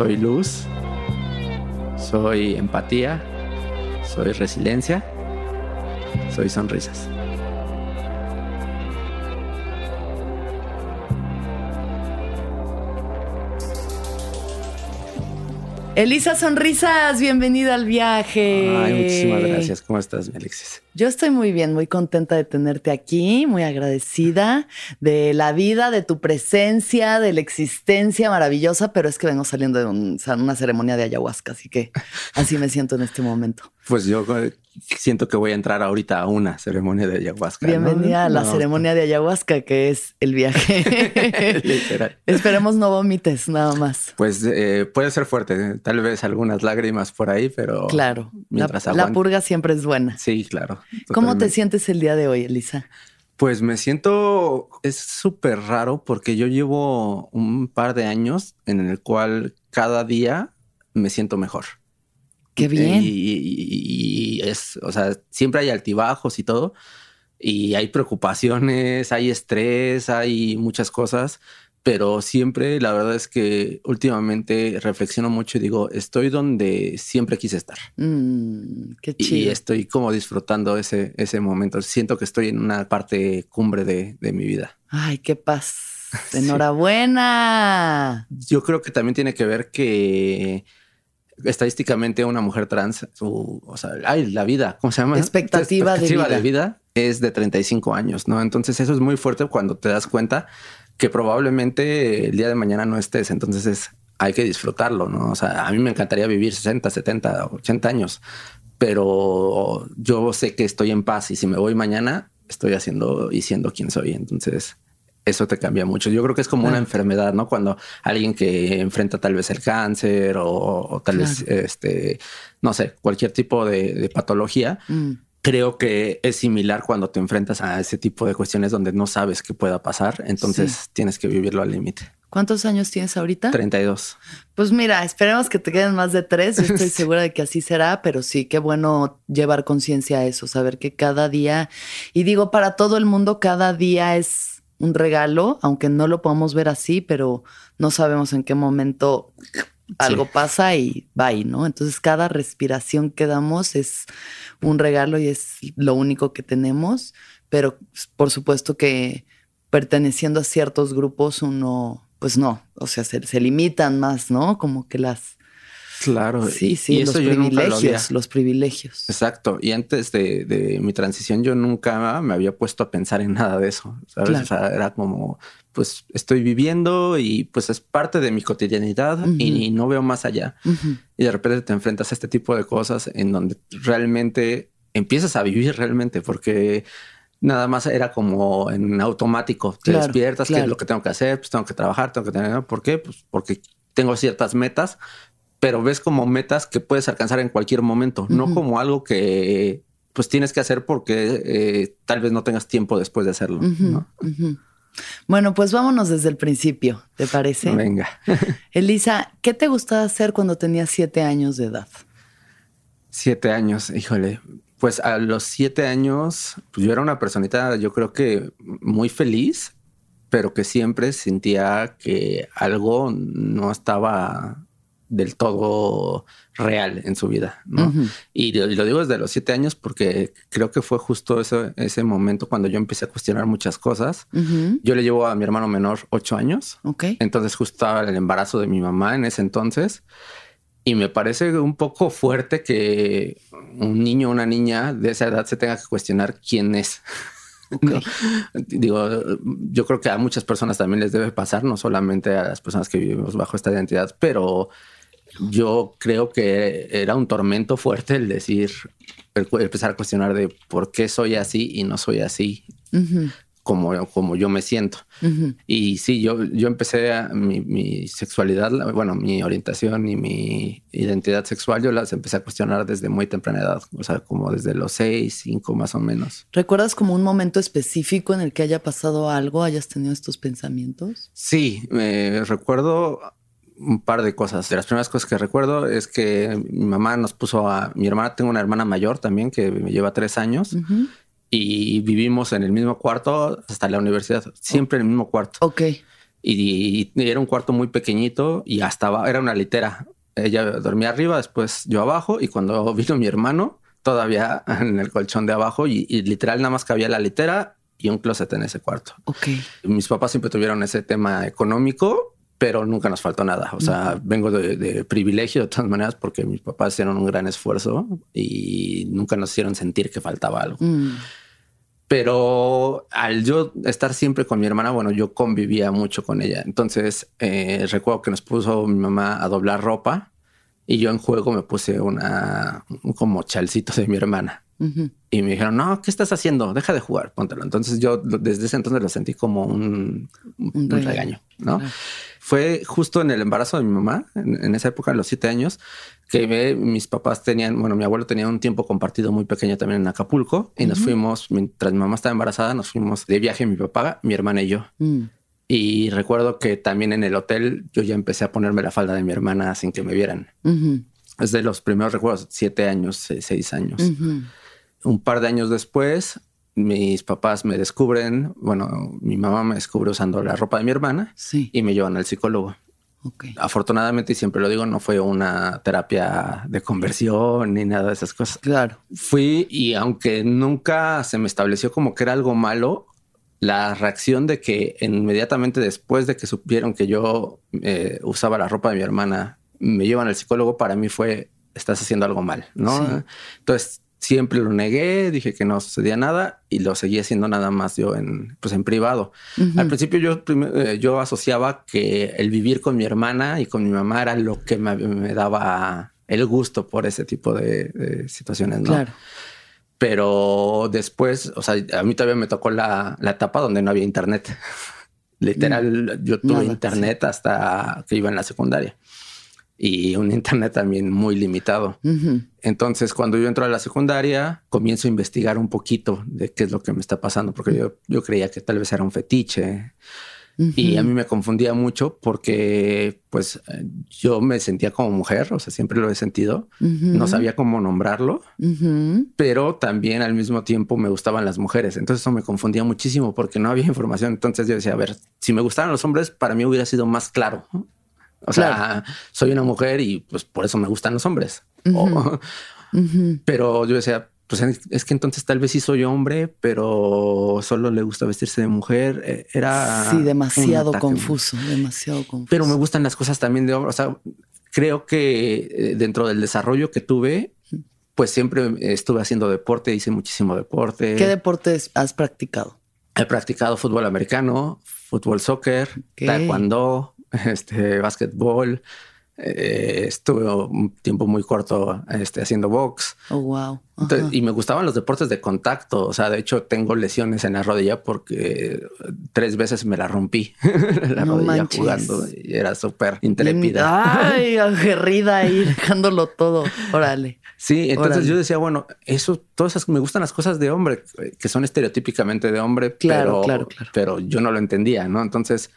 soy luz, soy empatía, soy resiliencia, soy sonrisas. Elisa Sonrisas, bienvenida al viaje. Ay, muchísimas gracias. ¿Cómo estás, mi Alexis? Yo estoy muy bien, muy contenta de tenerte aquí, muy agradecida de la vida, de tu presencia, de la existencia maravillosa, pero es que vengo saliendo de una ceremonia de ayahuasca, así que así me siento en este momento. Pues yo eh, siento que voy a entrar ahorita a una ceremonia de ayahuasca. Bienvenida a la ceremonia de ayahuasca, que es el viaje. Literal. Esperemos no vomites, nada más. Pues eh, puede ser fuerte, tal vez algunas lágrimas por ahí, pero. Claro. La purga siempre es buena. Sí, claro. ¿Cómo te sientes el día de hoy, Elisa? Pues me siento, es súper raro porque yo llevo un par de años en el cual cada día me siento mejor. Qué bien. Y, es, o sea, siempre hay altibajos y todo. Y hay preocupaciones, hay estrés, hay muchas cosas. Pero siempre, la verdad es que últimamente reflexiono mucho y digo, estoy donde siempre quise estar. Mm, qué chido. Y estoy como disfrutando ese, ese momento. Siento que estoy en una parte cumbre de, de mi vida. Ay, qué paz. Enhorabuena. Yo creo que también tiene que ver que estadísticamente una mujer trans, o sea, ay, la vida, ¿cómo se llama? Expectativa, de, vida. de vida es de 35 años, ¿no? Entonces eso es muy fuerte cuando te das cuenta que probablemente el día de mañana no estés, entonces es, hay que disfrutarlo, ¿no? O sea, a mí me encantaría vivir 60, 70, 80 años, pero yo sé que estoy en paz y si me voy mañana, estoy haciendo y siendo quien soy, entonces eso te cambia mucho. Yo creo que es como una enfermedad, ¿no? Cuando alguien que enfrenta tal vez el cáncer o, tal vez, este, no sé, cualquier tipo de, patología. Mm. Creo que es similar cuando te enfrentas a ese tipo de cuestiones donde no sabes qué pueda pasar. Entonces tienes que vivirlo al límite. ¿Cuántos años tienes ahorita? 32. Pues mira, esperemos que te queden más de tres. Yo estoy segura de que así será, pero sí, qué bueno llevar conciencia a eso, saber que cada día, y digo, para todo el mundo, cada día es un regalo, aunque no lo podamos ver así, pero no sabemos en qué momento algo pasa y va ¿no? Entonces cada respiración que damos es un regalo y es lo único que tenemos, pero por supuesto que perteneciendo a ciertos grupos uno, pues no, o sea, se, se limitan más, ¿no? Como que las Claro. Sí, sí, los privilegios, los privilegios. Exacto. Y antes de, mi transición, yo nunca me había puesto a pensar en nada de eso. ¿sabes? O sea, era como, pues estoy viviendo y pues es parte de mi cotidianidad y, no veo más allá. Y de repente te enfrentas a este tipo de cosas en donde realmente empiezas a vivir realmente, porque nada más era como en automático. Te despiertas, ¿qué es lo que tengo que hacer? Pues tengo que trabajar, tengo que tener. ¿Por qué? Pues porque tengo ciertas metas, pero ves como metas que puedes alcanzar en cualquier momento, no como algo que pues tienes que hacer porque eh, tal vez no tengas tiempo después de hacerlo. Bueno, pues vámonos desde el principio, ¿te parece? Venga. Elisa, ¿qué te gustaba hacer cuando tenías siete años de edad? Siete años, híjole. Pues a los siete años, pues yo era una personita, yo creo que muy feliz, pero que siempre sentía que algo no estaba del todo real en su vida. ¿no? y, lo digo desde los siete años porque creo que fue justo ese, ese momento cuando yo empecé a cuestionar muchas cosas. Yo le llevo a mi hermano menor ocho años. Entonces justo estaba el embarazo de mi mamá en ese entonces. Y me parece un poco fuerte que un niño o una niña de esa edad se tenga que cuestionar quién es. Digo, yo creo que a muchas personas también les debe pasar, no solamente a las personas que vivimos bajo esta identidad, pero yo creo que era un tormento fuerte el decir, empezar a cuestionar de por qué soy así y no soy así. como, como yo me siento. Y sí, yo, yo empecé a, mi, sexualidad, bueno, mi orientación y mi identidad sexual, yo las empecé a cuestionar desde muy temprana edad, o sea, como desde los seis, cinco más o menos. ¿Recuerdas como un momento específico en el que haya pasado algo, hayas tenido estos pensamientos? Sí, me recuerdo un par de cosas. De las primeras cosas que recuerdo es que mi mamá nos puso a mi hermana, tengo una hermana mayor también que me lleva tres años y vivimos en el mismo cuarto hasta la universidad, siempre en el mismo cuarto. Ok. Y, era un cuarto muy pequeñito y hasta era una litera. Ella dormía arriba, después yo abajo y cuando vino mi hermano, todavía en el colchón de abajo y, literal nada más cabía la litera y un closet en ese cuarto. Ok. Mis papás siempre tuvieron ese tema económico, pero nunca nos faltó nada. O sea, vengo de, privilegio de todas maneras porque mis papás hicieron un gran esfuerzo y nunca nos hicieron sentir que faltaba algo. Mm. Pero al yo estar siempre con mi hermana, bueno, yo convivía mucho con ella. Entonces eh, recuerdo que nos puso mi mamá a doblar ropa y yo en juego me puse una como chalcito de mi hermana. Y me dijeron, no, ¿qué estás haciendo? Deja de jugar, póntelo. Entonces yo desde ese entonces lo sentí como un, regaño, ¿no? Fue justo en el embarazo de mi mamá, en, esa época, a los siete años, que mis papás tenían, bueno, mi abuelo tenía un tiempo compartido muy pequeño también en Acapulco y nos fuimos, mientras mi mamá estaba embarazada, nos fuimos de viaje mi papá, mi hermana y yo. Mm. Y recuerdo que también en el hotel yo ya empecé a ponerme la falda de mi hermana sin que me vieran. Es de los primeros recuerdos, siete años, seis, años un par de años después, mis papás me descubren, bueno, mi mamá me descubre usando la ropa de mi hermana y me llevan al psicólogo. Afortunadamente, y siempre lo digo, no fue una terapia de conversión ni nada de esas cosas. Claro. Fui y aunque nunca se me estableció como que era algo malo, la reacción de que inmediatamente después de que supieron que yo eh, usaba la ropa de mi hermana, me llevan al psicólogo, para mí fue, estás haciendo algo mal, ¿no? Entonces siempre lo negué, dije que no sucedía nada y lo seguía haciendo nada más yo en, pues en privado. Al principio yo, eh, yo asociaba que el vivir con mi hermana y con mi mamá era lo que me, daba el gusto por ese tipo de, situaciones, ¿no? Claro. Pero después, o sea, a mí todavía me tocó la, etapa donde no había internet. Literal, yo tuve internet hasta que iba en la secundaria y un internet también muy limitado. Entonces, cuando yo entro a la secundaria, comienzo a investigar un poquito de qué es lo que me está pasando, porque yo, yo creía que tal vez era un fetiche. Y a mí me confundía mucho porque pues yo me sentía como mujer, o sea, siempre lo he sentido, no sabía cómo nombrarlo, pero también al mismo tiempo me gustaban las mujeres, entonces eso me confundía muchísimo porque no había información, entonces yo decía, a ver, si me gustaran los hombres, para mí hubiera sido más claro. O sea, soy una mujer y pues por eso me gustan los hombres. Pero yo decía, pues es que entonces tal vez sí soy hombre, pero solo le gusta vestirse de mujer. E, era. Sí, demasiado confuso, demasiado confuso. Pero me gustan las cosas también de hombre. O sea, creo que eh, dentro del desarrollo que tuve, pues siempre estuve haciendo deporte, hice muchísimo deporte. ¿Qué deportes has practicado? He practicado fútbol americano, fútbol soccer, taekwondo, este, básquetbol. Eh, estuve un tiempo muy corto este, haciendo box. Oh, wow. y me gustaban los deportes de contacto. O sea, de hecho, tengo lesiones en la rodilla porque tres veces me la rompí la rodilla jugando y era súper intrépida. Ay, aguerrida ahí, dejándolo todo. Órale. Sí, entonces yo decía, bueno, eso, todas esas, me gustan las cosas de hombre que son estereotípicamente de hombre, claro, claro, claro. pero yo no lo entendía, ¿no? Entonces,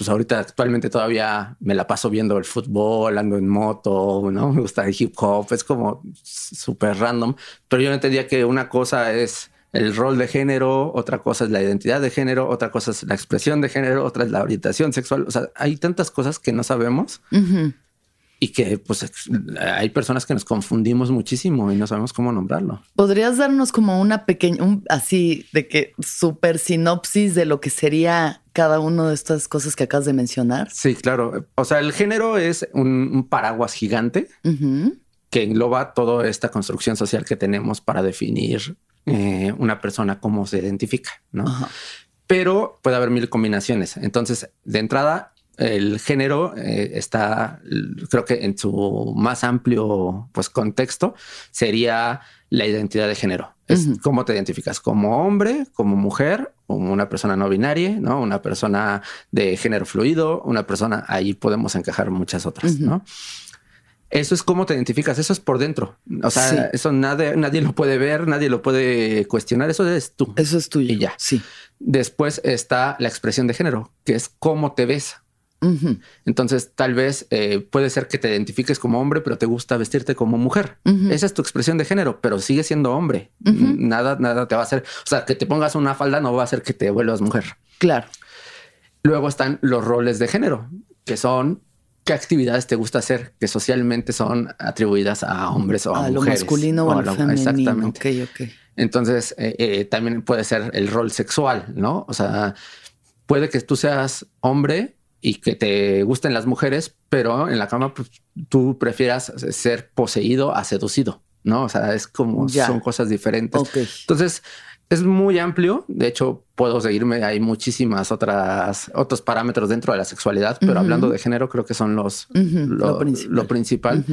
pues ahorita actualmente todavía me la paso viendo el fútbol, ando en moto, ¿no? Me gusta el hip hop, es como súper random, pero yo no entendía que una cosa es el rol de género, otra cosa es la identidad de género, otra cosa es la expresión de género, otra es la orientación sexual, o sea, hay tantas cosas que no sabemos y que pues hay personas que nos confundimos muchísimo y no sabemos cómo nombrarlo. ¿Podrías darnos como una pequeña, así de que super sinopsis de lo que sería cada una de estas cosas que acabas de mencionar? Sí, claro. O sea, el género es un, paraguas gigante que engloba toda esta construcción social que tenemos para definir eh, una persona cómo se identifica, ¿no? Pero puede haber mil combinaciones. Entonces, de entrada, el género eh, está, creo que en su más amplio pues, contexto, sería la identidad de género. Es cómo te identificas como hombre, como mujer, como una persona no binaria, ¿no? Una persona de género fluido, una persona, ahí podemos encajar muchas otras, ¿no? Eso es cómo te identificas, eso es por dentro. O sea, eso nadie, nadie lo puede ver, nadie lo puede cuestionar, eso es tú. Eso es tuyo. Y ya. Sí. Después está la expresión de género, que es cómo te ves. Entonces, tal vez eh, puede ser que te identifiques como hombre, pero te gusta vestirte como mujer. Esa es tu expresión de género, pero sigue siendo hombre. Nada, nada te va a hacer. O sea, que te pongas una falda no va a hacer que te vuelvas mujer. Claro. Luego están los roles de género, que son qué actividades te gusta hacer, que socialmente son atribuidas a hombres o a, mujeres. Lo masculino o, a lo femenino. Exactamente. Entonces, eh, eh, también puede ser el rol sexual, ¿no? O sea, puede que tú seas hombre y que te gusten las mujeres, pero en la cama pues, tú prefieras ser poseído a seducido, ¿no? O sea, es como son cosas diferentes. Entonces, es muy amplio. De hecho, puedo seguirme. Hay muchísimas otras, otros parámetros dentro de la sexualidad, pero hablando de género, creo que son los, lo, principal.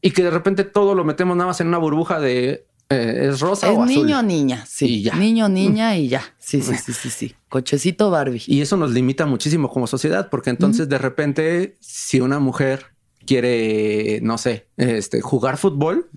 Y que de repente todo lo metemos nada más en una burbuja de eh, es rosa o azul. Niño, niña, sí. ya. Niño, niña y ya. Sí, sí, sí, sí, sí. Cochecito Barbie. Y eso nos limita muchísimo como sociedad, porque entonces de repente, si una mujer quiere, no sé, este, jugar fútbol,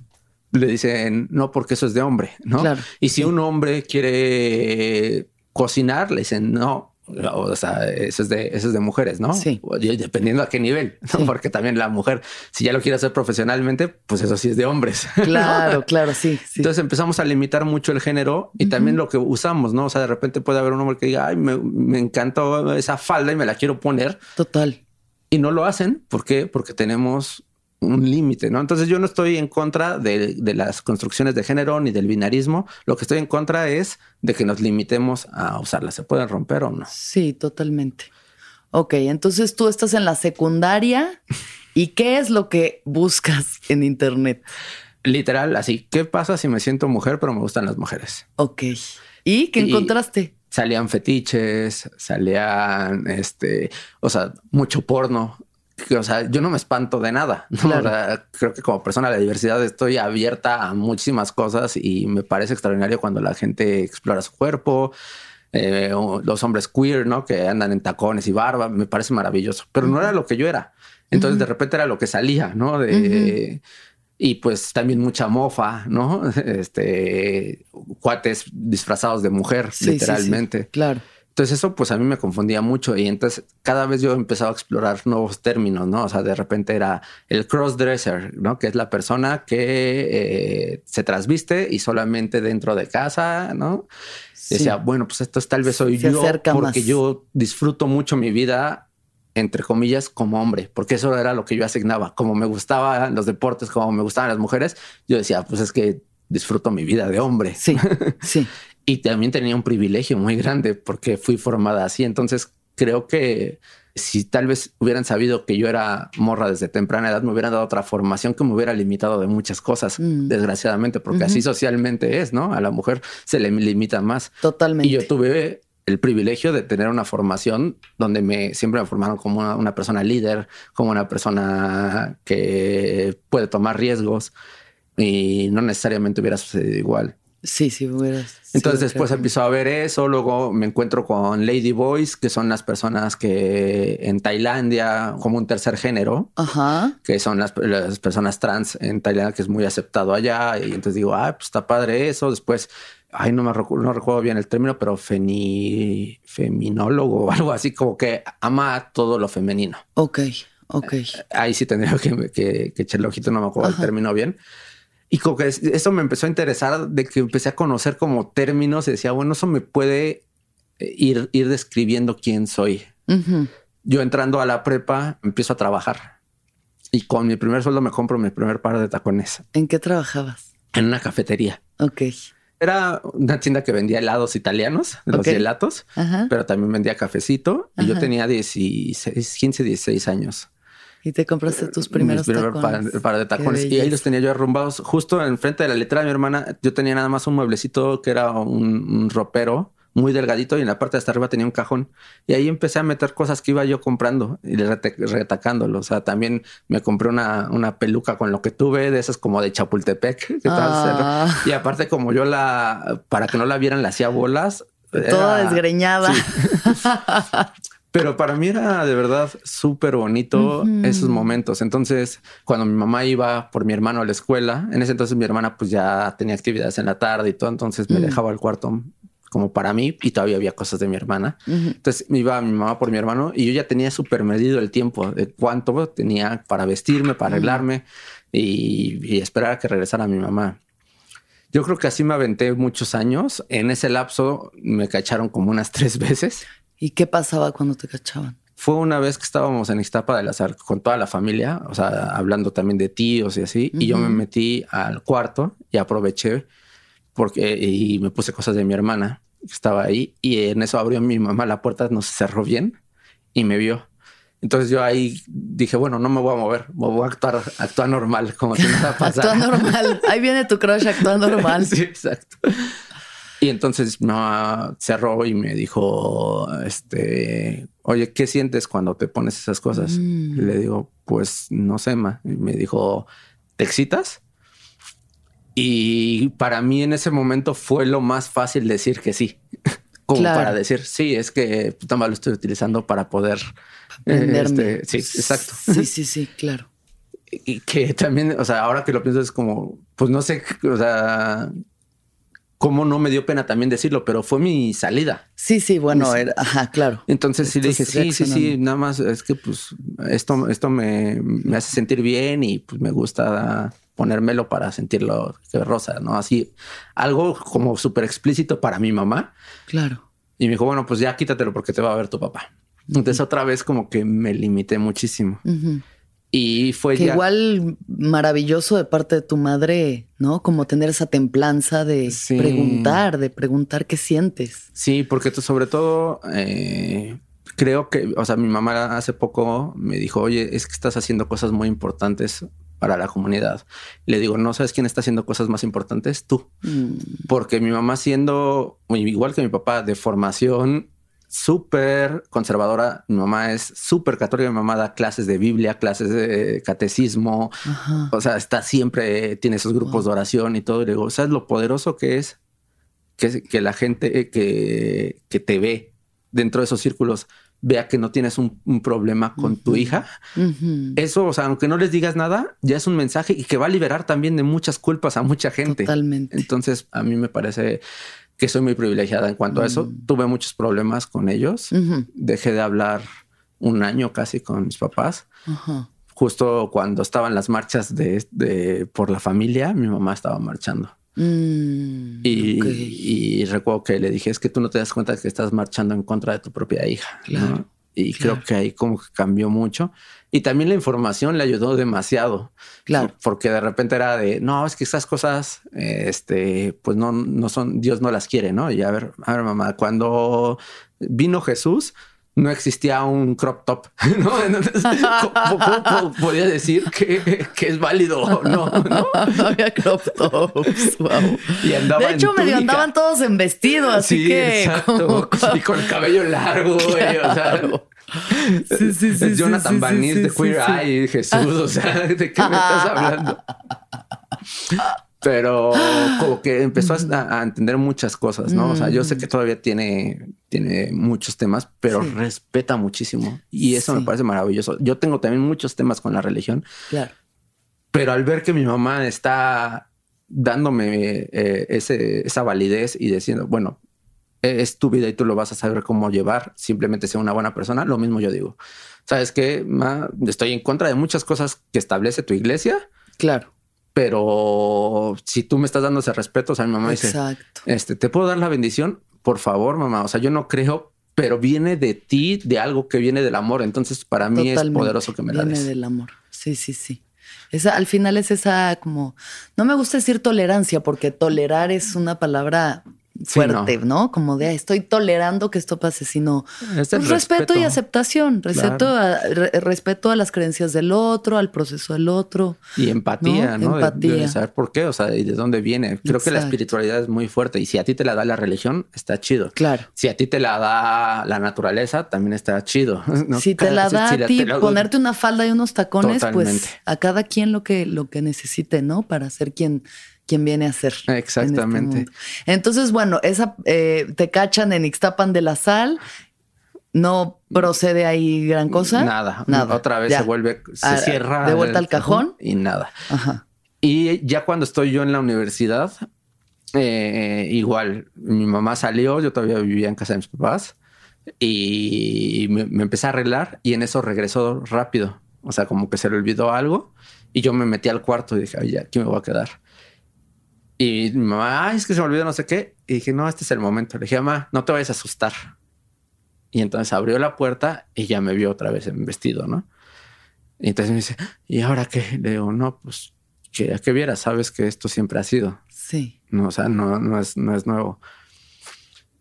le dicen no, porque eso es de hombre, ¿no? Y si un hombre quiere cocinar, le dicen no, o sea, eso es de, eso es de mujeres, ¿no? Sí. Dependiendo a qué nivel, ¿no? Porque también la mujer, si ya lo quiere hacer profesionalmente, pues eso sí es de hombres. Claro, claro, sí, Entonces empezamos a limitar mucho el género y también lo que usamos, ¿no? O sea, de repente puede haber un hombre que diga, ay, me, me encantó esa falda y me la quiero poner. Total. Y no lo hacen. ¿Por qué? Porque tenemos un límite, ¿no? Entonces yo no estoy en contra de, las construcciones de género ni del binarismo. Lo que estoy en contra es de que nos limitemos a usarlas. ¿Se pueden romper o no? Sí, totalmente. Ok, entonces tú estás en la secundaria y ¿qué es lo que buscas en Internet? Literal, así. ¿Qué pasa si me siento mujer pero me gustan las mujeres? Ok. ¿Y qué encontraste? Salían fetiches, salían, este, o sea, mucho porno o sea, yo no me espanto de nada. creo que como persona de la diversidad estoy abierta a muchísimas cosas y me parece extraordinario cuando la gente explora su cuerpo. Eh, los hombres queer, ¿no? Que andan en tacones y barba, me parece maravilloso, pero no era lo que yo era. Entonces de repente era lo que salía, ¿no? De, Y pues también mucha mofa, ¿no? Este, cuates disfrazados de mujer, literalmente. claro. Entonces eso pues a mí me confundía mucho y entonces cada vez yo empezaba a explorar nuevos términos, ¿no? O sea, de repente era el crossdresser, ¿no? Que es la persona que eh, se trasviste y solamente dentro de casa, ¿no? Decía, bueno, pues esto es, tal vez soy yo porque yo disfruto mucho mi vida entre comillas, como hombre, porque eso era lo que yo asignaba. Como me gustaban los deportes, como me gustaban las mujeres, yo decía, pues es que disfruto mi vida de hombre. Sí, sí. Y también tenía un privilegio muy grande porque fui formada así. Entonces creo que si tal vez hubieran sabido que yo era morra desde temprana edad, me hubieran dado otra formación que me hubiera limitado de muchas cosas, mm. desgraciadamente, porque así socialmente es, ¿no? A la mujer se le limita más. Totalmente. Y yo tuve el privilegio de tener una formación donde me siempre me formaron como una, una persona líder, como una persona que puede tomar riesgos y no necesariamente hubiera sucedido igual. Sí, sí, hubieras. Entonces después empezó a ver eso, luego me encuentro con Lady Boys, que son las personas que en Tailandia, como un tercer género, que son las, personas trans en Tailandia, que es muy aceptado allá. Y entonces digo, ah, pues está padre eso. Después, ay, no me recuerdo, no recuerdo bien el término, pero feni, feminólogo o algo así, como que ama todo lo femenino. Ok, ok. Ahí sí tendría que, que, que echarle ojito, no me acuerdo el término bien. Y como que eso me empezó a interesar de que empecé a conocer como términos y decía, bueno, eso me puede eh, ir, ir describiendo quién soy. Yo entrando a la prepa empiezo a trabajar y con mi primer sueldo me compro mi primer par de tacones. ¿En qué trabajabas? En una cafetería. Ok. Era una tienda que vendía helados italianos, los gelatos, pero también vendía cafecito. Y yo tenía 16, 15, 16 años. Y te compraste tus primeros tacones. Para, de tacones. Y ahí los tenía yo arrumbados justo enfrente de la letra de mi hermana. Yo tenía nada más un mueblecito que era un, ropero muy delgadito y en la parte de hasta arriba tenía un cajón. Y ahí empecé a meter cosas que iba yo comprando y retacándolo. O sea, también me compré una, una peluca con lo que tuve, de esas como de Chapultepec. Ah. Y aparte, como yo la, para que no la vieran, la hacía bolas. Toda desgreñada. Pero para mí era de verdad súper bonito esos momentos. Entonces, cuando mi mamá iba por mi hermano a la escuela, en ese entonces mi hermana pues ya tenía actividades en la tarde y todo, entonces me dejaba el cuarto como para mí y todavía había cosas de mi hermana. Entonces me iba mi mamá por mi hermano y yo ya tenía súper medido el tiempo de cuánto tenía para vestirme, para arreglarme y, y esperar a que regresara mi mamá. Yo creo que así me aventé muchos años. En ese lapso me cacharon como unas tres veces. ¿Y qué pasaba cuando te cachaban? Fue una vez que estábamos en Iztapa de Azar con toda la familia, o sea, hablando también de tíos y así, y yo me metí al cuarto y aproveché porque y me puse cosas de mi hermana que estaba ahí y en eso abrió mi mamá la puerta, no se cerró bien y me vio. Entonces yo ahí dije, bueno, no me voy a mover, me voy a actuar, actuar normal, como si nada pasara. actúa normal. Ahí viene tu crush, actúa normal. sí, exacto. Y entonces me cerró y me dijo, este, oye, ¿qué sientes cuando te pones esas cosas? Mm. le digo, pues no sé, ma. Y me dijo, ¿te excitas? Y para mí en ese momento fue lo más fácil decir que sí. Como para decir, sí, es que puta lo estoy utilizando para poder. Este, sí, exacto. Sí, sí, sí, claro. Y que también, o sea, ahora que lo pienso es como, pues no sé, o sea, cómo no me dio pena también decirlo, pero fue mi salida. Sí, sí, bueno, era, ajá, claro. Entonces sí le dije, sí, sí, sí, nada más es que pues esto, esto me, hace sentir bien y pues me gusta ponérmelo para sentirlo rosa, ¿no? Así, algo como súper explícito para mi mamá. Claro. Y me dijo, bueno, pues ya quítatelo porque te va a ver tu papá. Entonces otra vez como que me limité muchísimo. Y fue que igual maravilloso de parte de tu madre, ¿no? Como tener esa templanza de preguntar, de preguntar qué sientes. Sí, porque tú, sobre todo eh, creo que, o sea, mi mamá hace poco me dijo, oye, es que estás haciendo cosas muy importantes para la comunidad. le digo, no sabes quién está haciendo cosas más importantes, tú. Mm. Porque mi mamá siendo, igual que mi papá, de formación súper conservadora. Mi mamá es súper católica. Mi mamá da clases de Biblia, clases de catecismo. O sea, está siempre, tiene esos grupos de oración y todo. Y le digo, ¿sabes lo poderoso que es que, que la gente que, que, te ve dentro de esos círculos vea que no tienes un, problema con tu hija? Eso, o sea, aunque no les digas nada, ya es un mensaje y que va a liberar también de muchas culpas a mucha gente. Totalmente. Entonces, a mí me parece que soy muy privilegiada en cuanto a eso. Mm. Tuve muchos problemas con ellos. Dejé de hablar un año casi con mis papás. Justo cuando estaban las marchas de, por la familia, mi mamá estaba marchando. Mm, y, recuerdo que le dije, es que tú no te das cuenta que estás marchando en contra de tu propia hija. Y creo que ahí como que cambió mucho. Y también la información le ayudó demasiado. Claro. Porque de repente era de, no, es que esas cosas, este, pues no, no son, Dios no las quiere, ¿no? Y a ver, a ver, mamá, cuando vino Jesús, no existía un crop top, ¿no? Entonces, ¿cómo, podía decir que, es válido o no, no? había crop tops, wow. Y andaba de hecho, medio andaban todos en vestido, así que... Exacto. Y con el cabello largo, güey, o sea... Sí, sí, sí. Jonathan sí, de Queer Eye, Jesús, o sea, ¿de qué me estás hablando? Pero como que empezó a, entender muchas cosas, ¿no? O sea, yo sé que todavía tiene, tiene muchos temas, pero respeta muchísimo. Y eso me parece maravilloso. Yo tengo también muchos temas con la religión. Claro. Pero al ver que mi mamá está dándome eh, ese, esa validez y diciendo, bueno, es tu vida y tú lo vas a saber cómo llevar, simplemente sea una buena persona, lo mismo yo digo. ¿Sabes qué? estoy en contra de muchas cosas que establece tu iglesia. Claro pero si tú me estás dando ese respeto, o sea, mi mamá dice, este, ¿te puedo dar la bendición? Por favor, mamá. O sea, yo no creo, pero viene de ti, de algo que viene del amor. Entonces, para mí es poderoso que me la des. Viene del amor. Sí, sí, sí. Esa, al final es esa como, no me gusta decir tolerancia porque tolerar es una palabra fuerte, no. Como de estoy tolerando que esto pase, sino pues, respeto. y aceptación, respeto, a, respeto a las creencias del otro, al proceso del otro. Y empatía, ¿no? Empatía. De, saber por qué, o sea, y de dónde viene. Creo que la espiritualidad es muy fuerte y si a ti te la da la religión, está chido. Claro. Si a ti te la da la naturaleza, también está chido. Si te la da a ti ponerte una falda y unos tacones, pues a cada quien lo que, lo que necesite, ¿no? Para ser quien quien viene a ser. Este Exactamente. Entonces, bueno, esa eh, te cachan en Ixtapan de la Sal. No procede ahí gran cosa. Nada. Nada. Otra vez se vuelve, se ah, cierra. De vuelta al cajón. Y nada. Y ya cuando estoy yo en la universidad, eh, igual, mi mamá salió, yo todavía vivía en casa de mis papás y me, me, empecé a arreglar y en eso regresó rápido. O sea, como que se le olvidó algo y yo me metí al cuarto y dije, ay, ya, aquí me voy a quedar. Y mi mamá, ay, es que se me olvidó no sé qué. Y dije, no, este es el momento. Le dije, mamá, no te vayas a asustar. Y entonces abrió la puerta y ya me vio otra vez en vestido, ¿no? Y entonces me dice, ¿y ahora qué? Le digo, no, pues que que vieras, sabes que esto siempre ha sido. Sí. No, o sea, no, no, es, no es nuevo.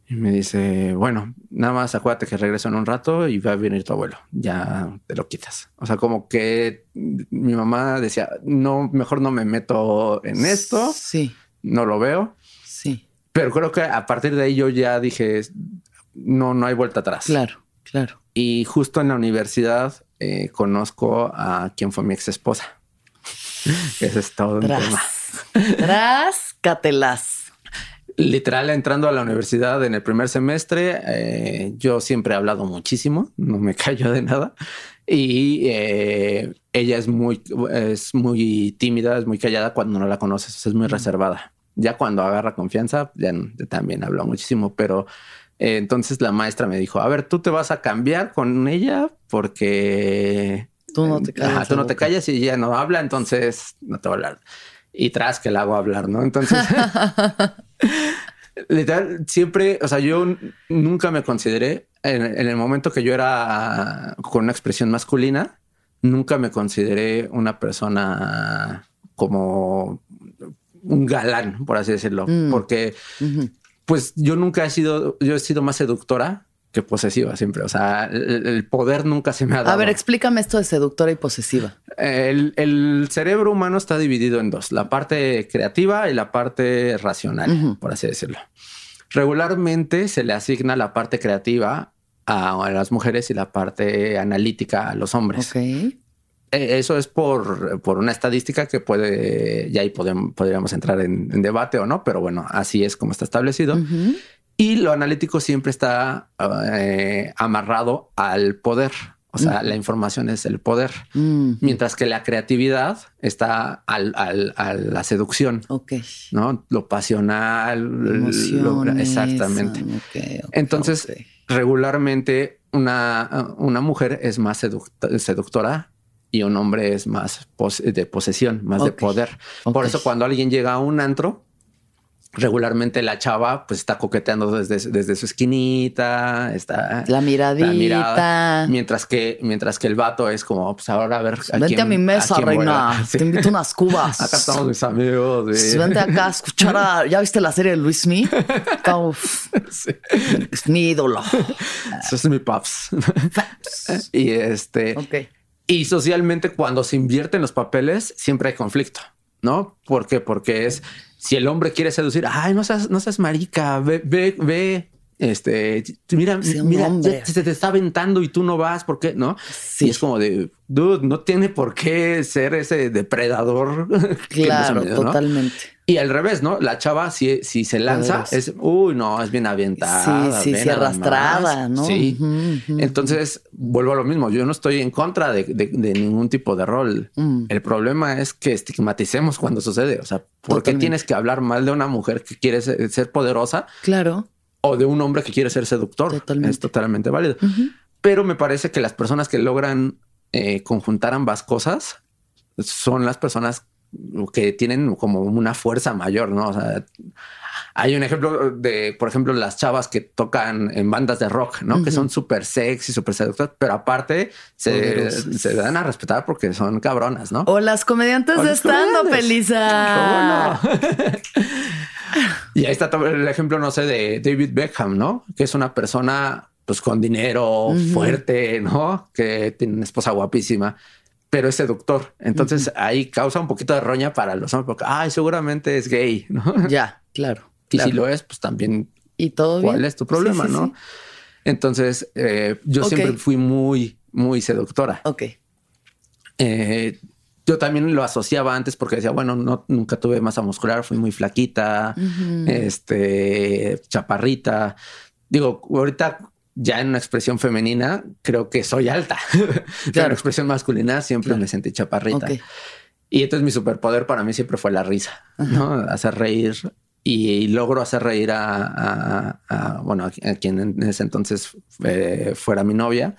Y me dice, bueno, nada más acuérdate que regreso en un rato y va a venir tu abuelo. Ya te lo quitas. O sea, como que mi mamá decía, no, mejor no me meto en esto. Sí no lo veo. Sí. Pero creo que a partir de ahí yo ya dije, no, no hay vuelta atrás. Claro, claro. Y justo en la universidad eh, conozco a quien fue mi ex esposa. Ese es todo un tema. Tras catelas. Literal, entrando a la universidad en el primer semestre, eh, yo siempre he hablado muchísimo, no me callo de nada. Y eh, ella es muy, es muy tímida, es muy callada cuando no la conoces, es muy reservada. Ya cuando agarra confianza, ya también habla muchísimo, pero eh, entonces la maestra me dijo, a ver, tú te vas a cambiar con ella porque tú no te callas, tú no te callas y ella no habla, entonces no te va a hablar. Y tras que la hago hablar, ¿no? Entonces, literal, siempre, o sea, yo nunca me consideré en, el momento que yo era con una expresión masculina, nunca me consideré una persona como un galán, por así decirlo, mm. porque pues yo nunca he sido, yo he sido más seductora que posesiva siempre. O sea, el, poder nunca se me ha dado. A ver, explícame esto de seductora y posesiva. El, cerebro humano está dividido en dos, la parte creativa y la parte racional, por así decirlo. Regularmente se le asigna la parte creativa a, las mujeres y la parte analítica a los hombres. E, eso es por, una estadística que puede, ya ahí podríamos entrar en, debate o no, pero bueno, así es como está establecido. Y lo analítico siempre está eh, amarrado al poder. O sea, la información es el poder, mientras que la creatividad está al, a la seducción. Ok. ¿No? Lo pasional. exactamente. Entonces, regularmente una, una, mujer es más seductora y un hombre es más de posesión, más de poder. Por eso cuando alguien llega a un antro, regularmente la chava pues está coqueteando desde, desde su esquinita, está la miradita. mientras que mientras que el vato es como pues ahora a ver vente a mi mesa reina. te invito unas cubas. Acá estamos mis amigos vente acá a escuchar a, ya viste la serie de Luis Smith es mi ídolo. Eso es mi paps. Y este y socialmente cuando se invierten los papeles siempre hay conflicto ¿no? ¿Por qué? Porque es si el hombre quiere seducir, ay, no seas, no seas marica, ve, ve, ve, este, mira, mira, se te está aventando y tú no vas, ¿por qué? ¿No? Sí. Y es como de, dude, no tiene por qué ser ese depredador. Claro, totalmente. Y al revés, ¿no? La chava, si, si se lanza, es, uy, no, es bien aventada. Sí, sí, sí, arrastrada, ¿no? Sí. Entonces, vuelvo a lo mismo. Yo no estoy en contra de, ningún tipo de rol. Mm. El problema es que estigmaticemos cuando sucede. O sea, ¿por qué tienes que hablar mal de una mujer que quiere ser, poderosa? Claro. O de un hombre que quiere ser seductor. Totalmente. Es totalmente válido. Pero me parece que las personas que logran eh, conjuntar ambas cosas son las personas que tienen como una fuerza mayor, ¿no? O sea, hay un ejemplo de, por ejemplo, las chavas que tocan en bandas de rock, ¿no? Que son súper sexy, súper seductoras, pero aparte se, dan a respetar porque son cabronas, ¿no? O las comediantes de stand-up, Elisa. Y ahí está el ejemplo, no sé, de David Beckham, ¿no? Que es una persona pues con dinero fuerte, ¿no? Que tiene una esposa guapísima, pero es seductor. Entonces ahí causa un poquito de roña para los hombres, porque, ay, seguramente es gay, ¿no? Ya, claro. Y si lo es, pues también. ¿Y todo ¿Cuál es tu problema, no? Entonces, eh, yo siempre fui muy, muy seductora. Ok. Eh, yo también lo asociaba antes porque decía, bueno, no, nunca tuve masa muscular, fui muy flaquita, este, chaparrita. Digo, ahorita ya en una expresión femenina, creo que soy alta. Claro. en expresión masculina siempre me sentí chaparrita. Y entonces mi superpoder para mí siempre fue la risa, ¿no? Hacer reír y, logro hacer reír a, bueno, a, quien en ese entonces eh, fuera mi novia.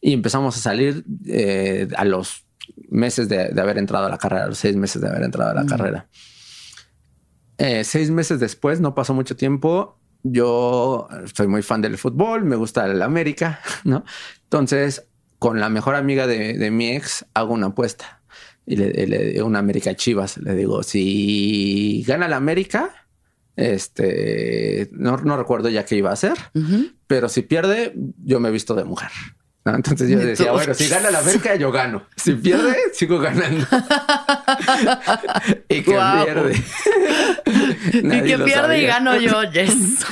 Y empezamos a salir eh, a los meses de, haber entrado a la carrera, los seis meses de haber entrado a la carrera. Eh, seis meses después, no pasó mucho tiempo, yo soy muy fan del fútbol, me gusta el América, ¿no? Entonces, con la mejor amiga de, mi ex, hago una apuesta. Y le, digo una América Chivas. Le digo, si gana la América, este, no, recuerdo ya qué iba a hacer, pero si pierde, yo me he visto de mujer. Entonces yo decía, bueno, si gana la América, yo gano. Si pierde, sigo ganando. y que pierde. y que pierde y gano yo, yes.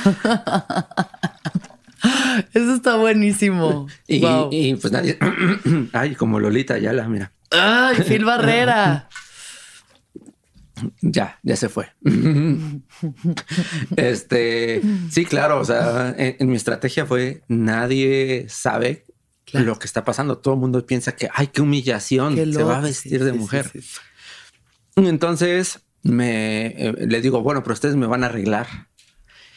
Eso está buenísimo. Y, pues nadie. Ay, como Lolita ya la mira. Ay, Phil Barrera. Ya, ya se fue. este, sí, claro. O sea, en mi estrategia fue nadie sabe lo que está pasando. Todo el mundo piensa que, ay, qué humillación, se va a vestir de mujer. entonces me eh, le digo, bueno, pero ustedes me van a arreglar.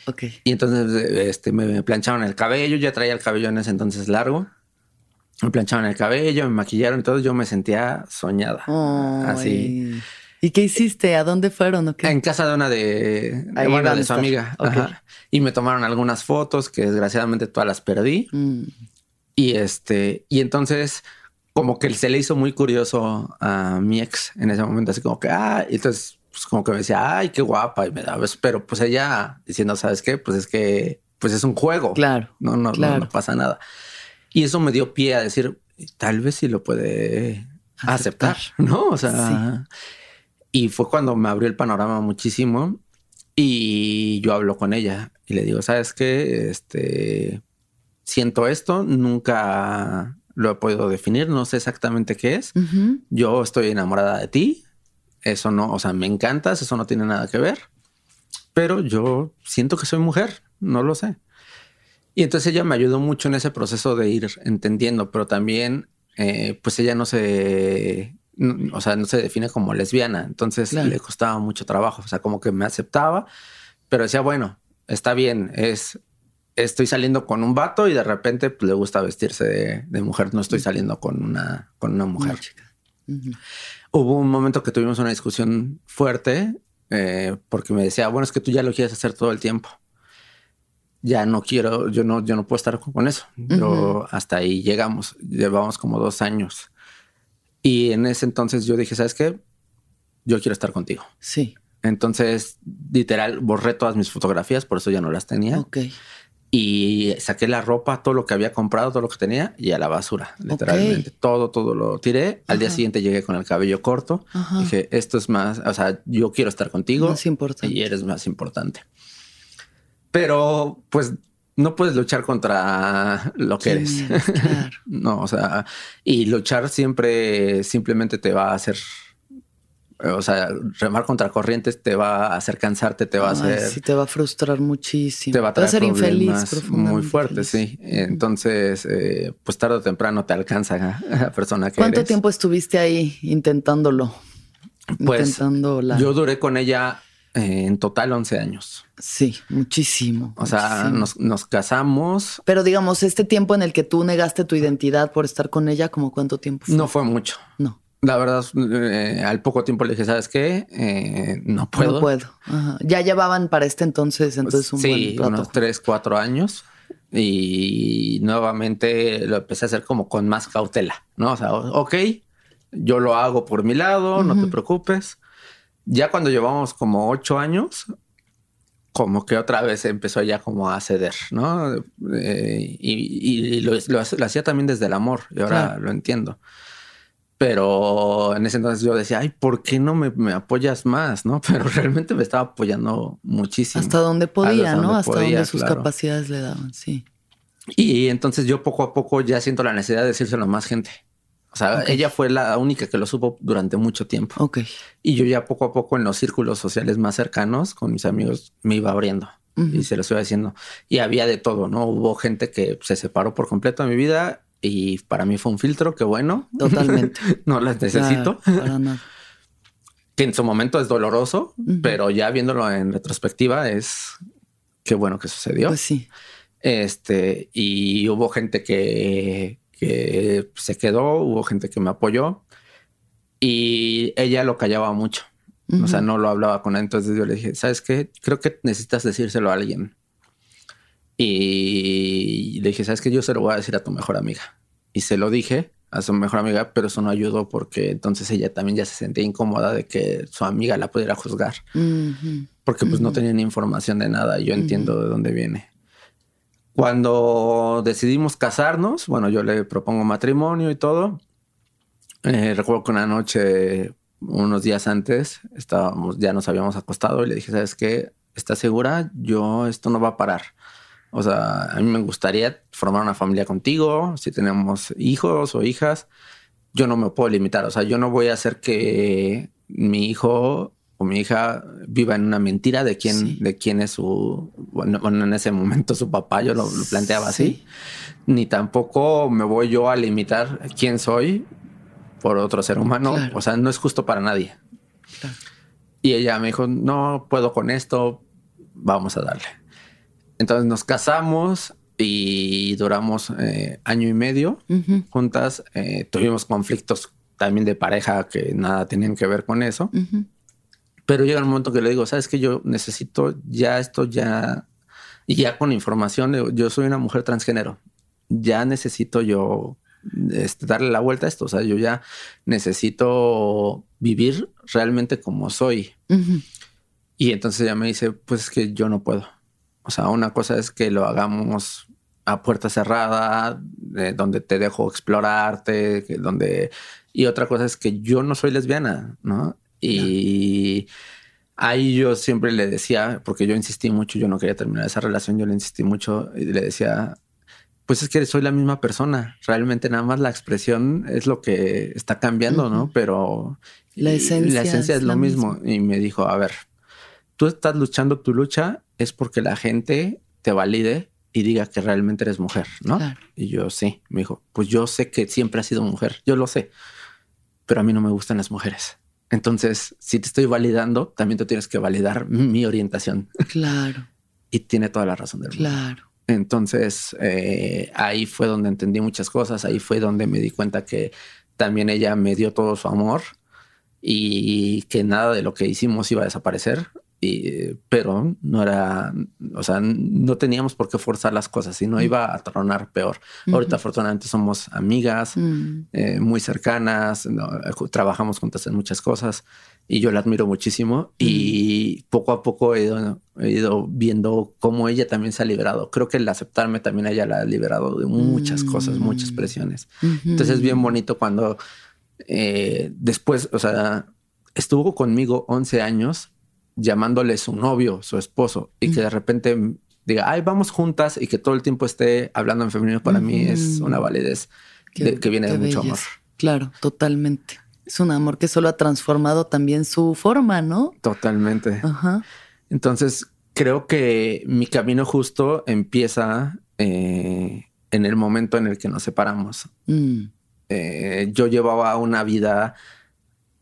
Ok. Y entonces este, me plancharon el cabello, ya traía el cabello en ese entonces largo. Me plancharon el cabello, me maquillaron y todo. Yo me sentía soñada. así. ¿Y qué hiciste? ¿A dónde fueron? En casa de una de, de, su amiga. Y me tomaron algunas fotos que desgraciadamente todas las perdí. Mm. Y este, y entonces como que se le hizo muy curioso a mi ex en ese momento, así como que, ah, y entonces pues como que me decía, ay, qué guapa, y me daba pero pues ella diciendo, ¿sabes qué? Pues es que, pues es un juego. Claro. No, no, no, pasa nada. Y eso me dio pie a decir, tal vez sí lo puede aceptar, ¿no? O sea, y fue cuando me abrió el panorama muchísimo y yo hablo con ella y le digo, ¿sabes qué? Este, siento esto, nunca lo he podido definir, no sé exactamente qué es. Yo estoy enamorada de ti, eso no, o sea, me encantas, eso no tiene nada que ver, pero yo siento que soy mujer, no lo sé. Y entonces ella me ayudó mucho en ese proceso de ir entendiendo, pero también, eh, pues ella no se, o sea, no se define como lesbiana, entonces le costaba mucho trabajo, o sea, como que me aceptaba, pero decía, bueno, está bien, es estoy saliendo con un vato y de repente pues, le gusta vestirse de, mujer. No estoy saliendo con una, con una mujer. Hubo un momento que tuvimos una discusión fuerte eh, porque me decía, bueno, es que tú ya lo quieres hacer todo el tiempo. Ya no quiero, yo no, yo no puedo estar con eso. Pero hasta ahí llegamos, llevamos como dos años. Y en ese entonces yo dije, ¿sabes qué? Yo quiero estar contigo. Sí. Entonces, literal, borré todas mis fotografías, por eso ya no las tenía. Ok y saqué la ropa, todo lo que había comprado, todo lo que tenía y a la basura, literalmente. Todo, todo lo tiré. Al día siguiente llegué con el cabello corto. Dije, esto es más, o sea, yo quiero estar contigo. Más importante. Y eres más importante. Pero pues no puedes luchar contra lo que eres. no, o sea, y luchar siempre simplemente te va a hacer o sea, remar contra corrientes te va a hacer cansarte, te va a hacer. Sí, te va a frustrar muchísimo. Te va a, ser infeliz, Muy fuerte, sí. Entonces, eh, pues tarde o temprano te alcanza la persona que ¿Cuánto tiempo estuviste ahí intentándolo? Pues yo duré con ella eh, en total 11 años. Sí, muchísimo. O sea, nos, nos, casamos. Pero digamos, este tiempo en el que tú negaste tu identidad por estar con ella, ¿como cuánto tiempo fue? No fue mucho. No. La verdad, eh, al poco tiempo le dije, ¿sabes qué? Eh, no puedo. No puedo. Ya llevaban para este entonces, entonces un sí, unos tres, cuatro años. Y nuevamente lo empecé a hacer como con más cautela, ¿no? O sea, ok, yo lo hago por mi lado, no te preocupes. Ya cuando llevamos como ocho años, como que otra vez empezó ya como a ceder, ¿no? Eh, y, lo, hacía también desde el amor, y ahora lo entiendo. Pero en ese entonces yo decía, ay, ¿por qué no me, apoyas más? ¿No? Pero realmente me estaba apoyando muchísimo. Hasta donde podía, ¿no? Hasta donde sus capacidades le daban, sí. Y entonces yo poco a poco ya siento la necesidad de decírselo a más gente. O sea, ella fue la única que lo supo durante mucho tiempo. Ok. Y yo ya poco a poco en los círculos sociales más cercanos con mis amigos me iba abriendo y se lo iba diciendo. Y había de todo, ¿no? Hubo gente que se separó por completo de mi vida y para mí fue un filtro, que bueno. Totalmente. no las necesito. para nada. que en su momento es doloroso, pero ya viéndolo en retrospectiva es qué bueno que sucedió. Pues sí. Este, y hubo gente que, que se quedó, hubo gente que me apoyó y ella lo callaba mucho. O sea, no lo hablaba con él. Entonces yo le dije, ¿sabes qué? Creo que necesitas decírselo a alguien. Y le dije, ¿sabes qué? Yo se lo voy a decir a tu mejor amiga. Y se lo dije a su mejor amiga, pero eso no ayudó porque entonces ella también ya se sentía incómoda de que su amiga la pudiera juzgar. Porque pues no tenía ni información de nada. Yo entiendo de dónde viene. Cuando decidimos casarnos, bueno, yo le propongo matrimonio y todo. Eh, recuerdo que una noche, unos días antes, estábamos, ya nos habíamos acostado y le dije, ¿sabes qué? ¿Estás segura? Yo, esto no va a parar. O sea, a mí me gustaría formar una familia contigo, si tenemos hijos o hijas, yo no me puedo limitar. O sea, yo no voy a hacer que mi hijo mi hija viva en una mentira de quién, de quién es su, bueno, en ese momento su papá, yo lo, planteaba así, ni tampoco me voy yo a limitar quién soy por otro ser humano, o sea, no es justo para nadie. Y ella me dijo, no puedo con esto, vamos a darle. Entonces nos casamos y duramos eh, año y medio juntas, eh, tuvimos conflictos también de pareja que nada tenían que ver con eso. Pero llega el momento que le digo, sabes que yo necesito ya esto, ya, y ya con información, yo soy una mujer transgénero, ya necesito yo este, darle la vuelta a esto, o sea, yo ya necesito vivir realmente como soy. Y entonces ella me dice, pues es que yo no puedo. O sea, una cosa es que lo hagamos a puerta cerrada, donde te dejo explorarte, donde... Y otra cosa es que yo no soy lesbiana, ¿no? Y ahí yo siempre le decía, porque yo insistí mucho, yo no quería terminar esa relación, yo le insistí mucho y le decía, pues es que soy la misma persona, realmente nada más la expresión es lo que está cambiando, ¿no? Pero la esencia, es, lo mismo. Y me dijo, a ver, tú estás luchando tu lucha es porque la gente te valide y diga que realmente eres mujer, ¿no? Y yo sí, me dijo, pues yo sé que siempre has sido mujer, yo lo sé, pero a mí no me gustan las mujeres. Entonces, si te estoy validando, también tú tienes que validar mi orientación. Claro. y tiene toda la razón del mundo. Claro. Entonces, eh, ahí fue donde entendí muchas cosas, ahí fue donde me di cuenta que también ella me dio todo su amor y que nada de lo que hicimos iba a desaparecer pero no era, o sea, no teníamos por qué forzar las cosas, y no mm. iba a tronar peor. Ahorita afortunadamente somos amigas mm. eh, muy cercanas, trabajamos juntas en muchas cosas y yo la admiro muchísimo y mm. poco a poco he ido, viendo cómo ella también se ha liberado. Creo que el aceptarme también ella la ha liberado de muchas cosas, muchas presiones. Entonces es bien bonito cuando eh, después, o sea, estuvo conmigo 11 años llamándole su novio, su esposo, y que de repente diga, ay, vamos juntas y que todo el tiempo esté hablando en femenino, para mí es una validez que viene de mucho amor. Claro, totalmente. Es un amor que solo ha transformado también su forma, ¿no? Totalmente. Ajá. Entonces, creo que mi camino justo empieza eh, en el momento en el que nos separamos. Mm. Eh, yo llevaba una vida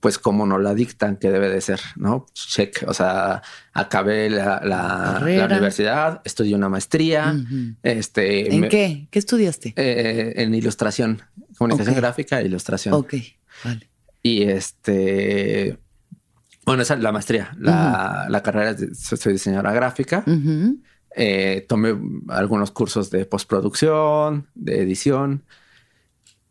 pues como nos la dictan que debe de ser, ¿no? Check, o sea, acabé la, universidad, estudié una maestría. este, ¿En qué? ¿Qué estudiaste? Eh, en ilustración, comunicación gráfica e ilustración. Ok, vale. Y este, bueno, esa es la maestría. La, carrera es soy diseñadora gráfica. Eh, tomé algunos cursos de postproducción, de edición.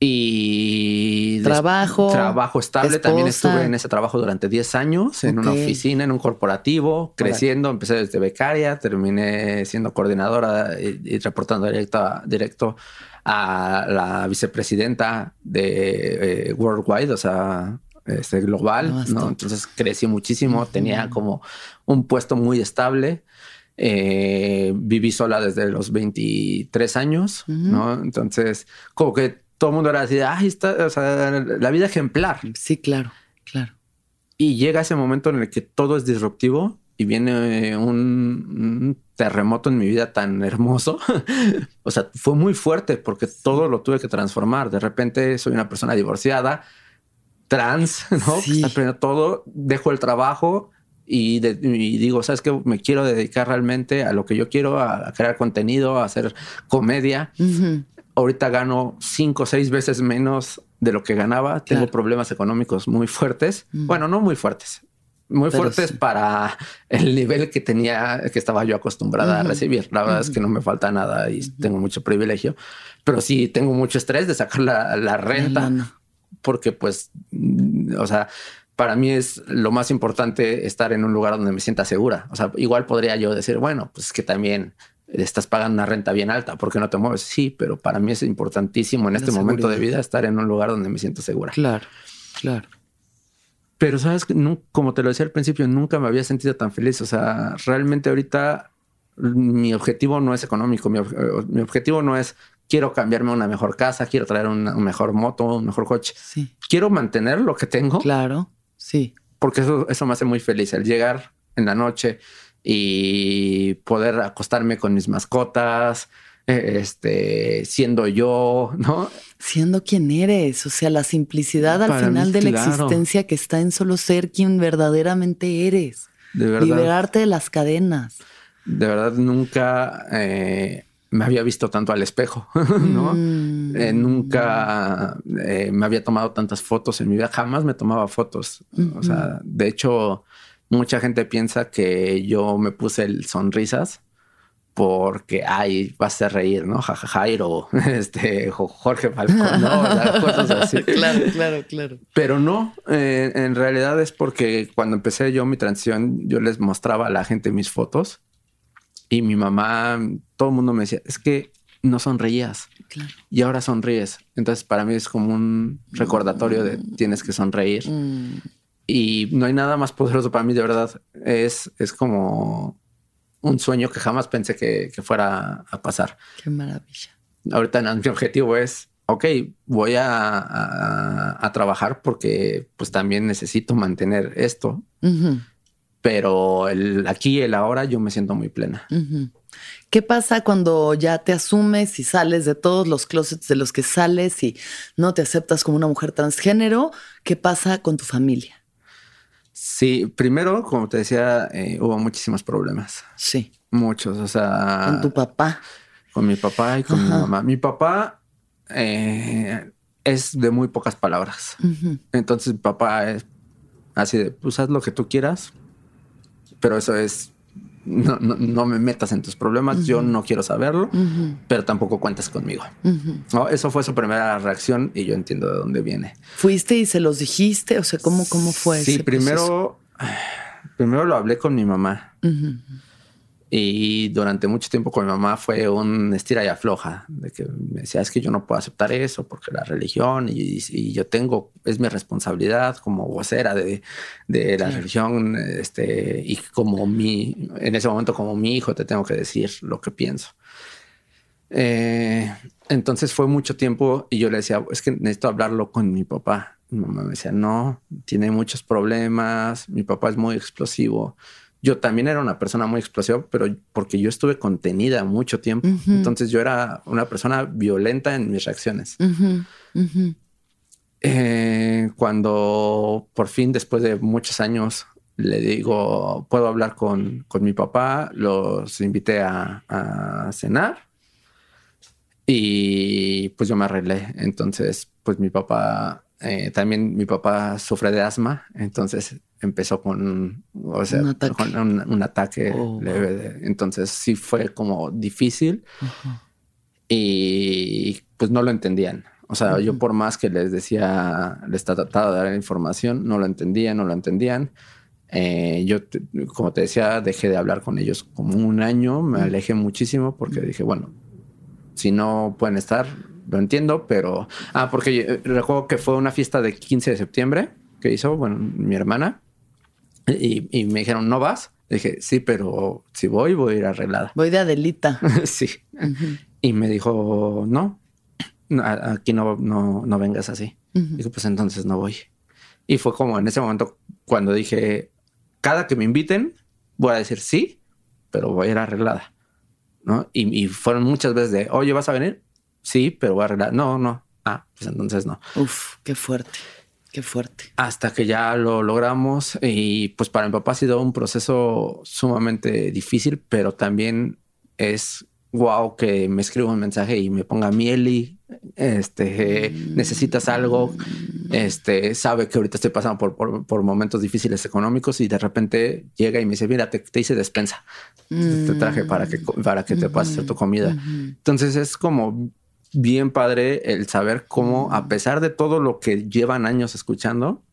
Y trabajo. Trabajo estable. También estuve en ese trabajo durante 10 años, en una oficina, en un corporativo, creciendo. Empecé desde becaria, terminé siendo coordinadora y, reportando directo, directo a la vicepresidenta de eh, Worldwide, o sea, este, global, ¿no? Entonces crecí muchísimo, tenía como un puesto muy estable. Eh, viví sola desde los 23 años, ¿no? Entonces, como que todo el mundo era así, ay, está, o sea, la vida ejemplar. Sí, claro, claro. Y llega ese momento en el que todo es disruptivo y viene un, terremoto en mi vida tan hermoso. o sea, fue muy fuerte porque todo lo tuve que transformar. De repente soy una persona divorciada, trans, ¿no? Aprendiendo todo, dejo el trabajo y, digo, ¿sabes qué? Me quiero dedicar realmente a lo que yo quiero, a, crear contenido, a hacer comedia ahorita gano cinco o seis veces menos de lo que ganaba. Tengo problemas económicos muy fuertes. Mm. Bueno, no muy fuertes, muy fuertes para el nivel que tenía, que estaba yo acostumbrada a recibir. La verdad es que no me falta nada y tengo mucho privilegio, pero sí tengo mucho estrés de sacar la, renta porque pues, o sea, para mí es lo más importante estar en un lugar donde me sienta segura. O sea, igual podría yo decir, bueno, pues que también estás pagando una renta bien alta, porque no te mueves? Sí, pero para mí es importantísimo en este momento de vida estar en un lugar donde me siento segura. Claro, claro. Pero sabes que como te lo decía al principio, nunca me había sentido tan feliz. O sea, realmente ahorita mi objetivo no es económico. Mi, objetivo no es quiero cambiarme a una mejor casa, quiero traer una, mejor moto, un mejor coche. Sí. Quiero mantener lo que tengo. Claro, sí. Porque eso, eso me hace muy feliz. El llegar en la noche, y poder acostarme con mis mascotas, e, este, siendo yo, ¿no? Siendo quien eres, o sea, la simplicidad al final de la existencia que está en solo ser quien verdaderamente eres. De verdad. Liberarte de las cadenas. De verdad, nunca eh, me había visto tanto al espejo, ¿no? Mm. Eh, nunca eh, me había tomado tantas fotos en mi vida, jamás me tomaba fotos. O sea, de hecho, mucha gente piensa que yo me puse el sonrisas porque, ay, vas a reír, ¿no? Jairo, este, Jorge Falcón, ¿no? cosas así. claro, claro, claro. Pero no, eh, en realidad es porque cuando empecé yo mi transición, yo les mostraba a la gente mis fotos y mi mamá, todo el mundo me decía, es que no sonreías y ahora sonríes. Entonces para mí es como un recordatorio de tienes que sonreír. Mm. Y no hay nada más poderoso para mí, de verdad. Es, es como un sueño que jamás pensé que, fuera a pasar. Qué maravilla. Ahorita mi objetivo es, ok, voy a, trabajar porque pues también necesito mantener esto. Pero el aquí y el ahora yo me siento muy plena. ¿Qué pasa cuando ya te asumes y sales de todos los closets de los que sales y no te aceptas como una mujer transgénero? ¿Qué pasa con tu familia? Sí, primero, como te decía, eh, hubo muchísimos problemas. Sí. Muchos, o sea... Con tu papá. Con mi papá y con mi mamá. Mi papá eh, es de muy pocas palabras. Entonces mi papá es así de, pues haz lo que tú quieras, pero eso es no, no, me metas en tus problemas, yo no quiero saberlo, pero tampoco cuentas conmigo. eso fue su primera reacción y yo entiendo de dónde viene. ¿Fuiste y se los dijiste? O sea, ¿cómo, cómo fue? Sí, primero, primero lo hablé con mi mamá. Y durante mucho tiempo con mi mamá fue un estira y afloja, de que me decía, es que yo no puedo aceptar eso porque la religión y, yo tengo, es mi responsabilidad como vocera de, la religión, este, y como mi, en ese momento como mi hijo te tengo que decir lo que pienso. Eh, entonces fue mucho tiempo y yo le decía, es que necesito hablarlo con mi papá. Mi mamá me decía, no, tiene muchos problemas, mi papá es muy explosivo yo también era una persona muy explosiva, pero porque yo estuve contenida mucho tiempo. Entonces yo era una persona violenta en mis reacciones. Eh, cuando por fin, después de muchos años, le digo, puedo hablar con, mi papá, los invité a, a, cenar y pues yo me arreglé. Entonces, pues mi papá, eh, también mi papá sufre de asma, entonces empezó con, o sea, un ataque, oh, leve. entonces sí fue como difícil y pues no lo entendían. O sea, yo por más que les decía, les trataba de dar información, no lo entendían, no lo entendían. Eh, yo, como te decía, dejé de hablar con ellos como un año, me alejé muchísimo porque dije, bueno, si no pueden estar, lo entiendo, pero... Ah, porque eh, recuerdo que fue una fiesta de 15 de septiembre que hizo, bueno, mi hermana, y, me dijeron, ¿no vas? dije, sí, pero si voy, voy a ir arreglada. Voy de Adelita. sí. Y me dijo, no, aquí no, no, no vengas así. Dijo, pues entonces no voy. Y fue como en ese momento cuando dije, cada que me inviten, voy a decir sí, pero voy a ir arreglada. ¿No? Y, fueron muchas veces de, oye, ¿vas a venir? Sí, pero voy a arreglar. No, no. Ah, pues entonces no. Uf, qué fuerte. Qué fuerte. Hasta que ya lo logramos y pues para mi papá ha sido un proceso sumamente difícil, pero también es wow que me escriba un mensaje y me ponga mieli, este, necesitas algo, este, sabe que ahorita estoy pasando por, por, momentos difíciles económicos y de repente llega y me dice, mira, te, hice despensa, te traje para que, para que te puedas hacer tu comida. Entonces es como bien padre el saber cómo, a pesar de todo lo que llevan años escuchando,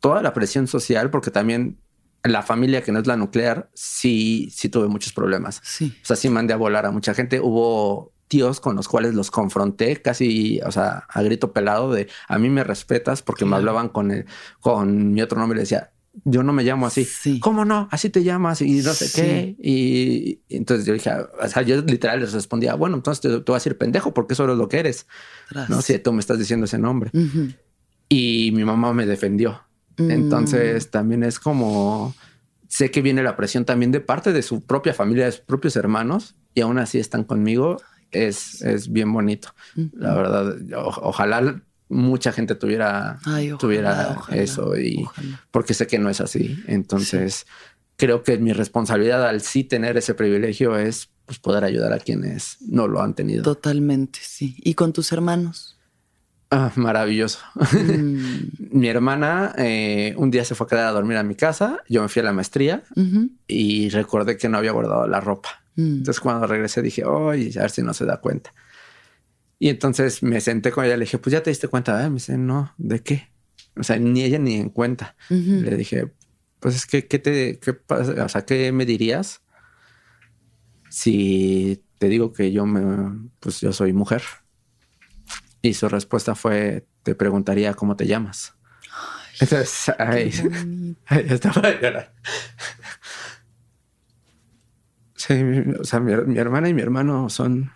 toda la presión social, porque también la familia que no es la nuclear, sí, sí tuve muchos problemas. Sí. O sea, sí mandé a volar a mucha gente. Hubo tíos con los cuales los confronté casi, o sea, a grito pelado de a mí me respetas porque me hablaban con el, con mi otro nombre y le decía, yo no me llamo así. Sí. ¿Cómo no? Así te llamas y no sé qué. Y, entonces yo dije, o sea, yo literal les respondía, bueno, entonces te, te voy a decir pendejo porque eso es lo que eres. No si tú me estás diciendo ese nombre. Y mi mamá me defendió. Mm. Entonces también es como sé que viene la presión también de parte de su propia familia, de sus propios hermanos y aún así están conmigo. Es, es bien bonito. La verdad, ojalá mucha gente tuviera, tuviera eso y porque sé que no es así. Entonces creo que mi responsabilidad al sí tener ese privilegio es pues, poder ayudar a quienes no lo han tenido. Totalmente, sí. ¿Y con tus hermanos? Ah, maravilloso. Mm. mi hermana eh, un día se fue a quedar a dormir a mi casa. Yo me fui a la maestría y recordé que no había guardado la ropa. Mm. Entonces cuando regresé dije, oye, a ver si no se da cuenta. Y entonces me senté con ella, le dije, pues ya te diste cuenta, me dice, no, ¿de qué? O sea, ni ella ni en cuenta. Le dije, pues es que, ¿qué te, qué pasa? O sea, ¿qué me dirías si te digo que yo me, pues yo soy mujer? Y su respuesta fue, te preguntaría cómo te llamas. Entonces, ahí, estaba llorando. Sí, o sea, mi, hermana y mi hermano son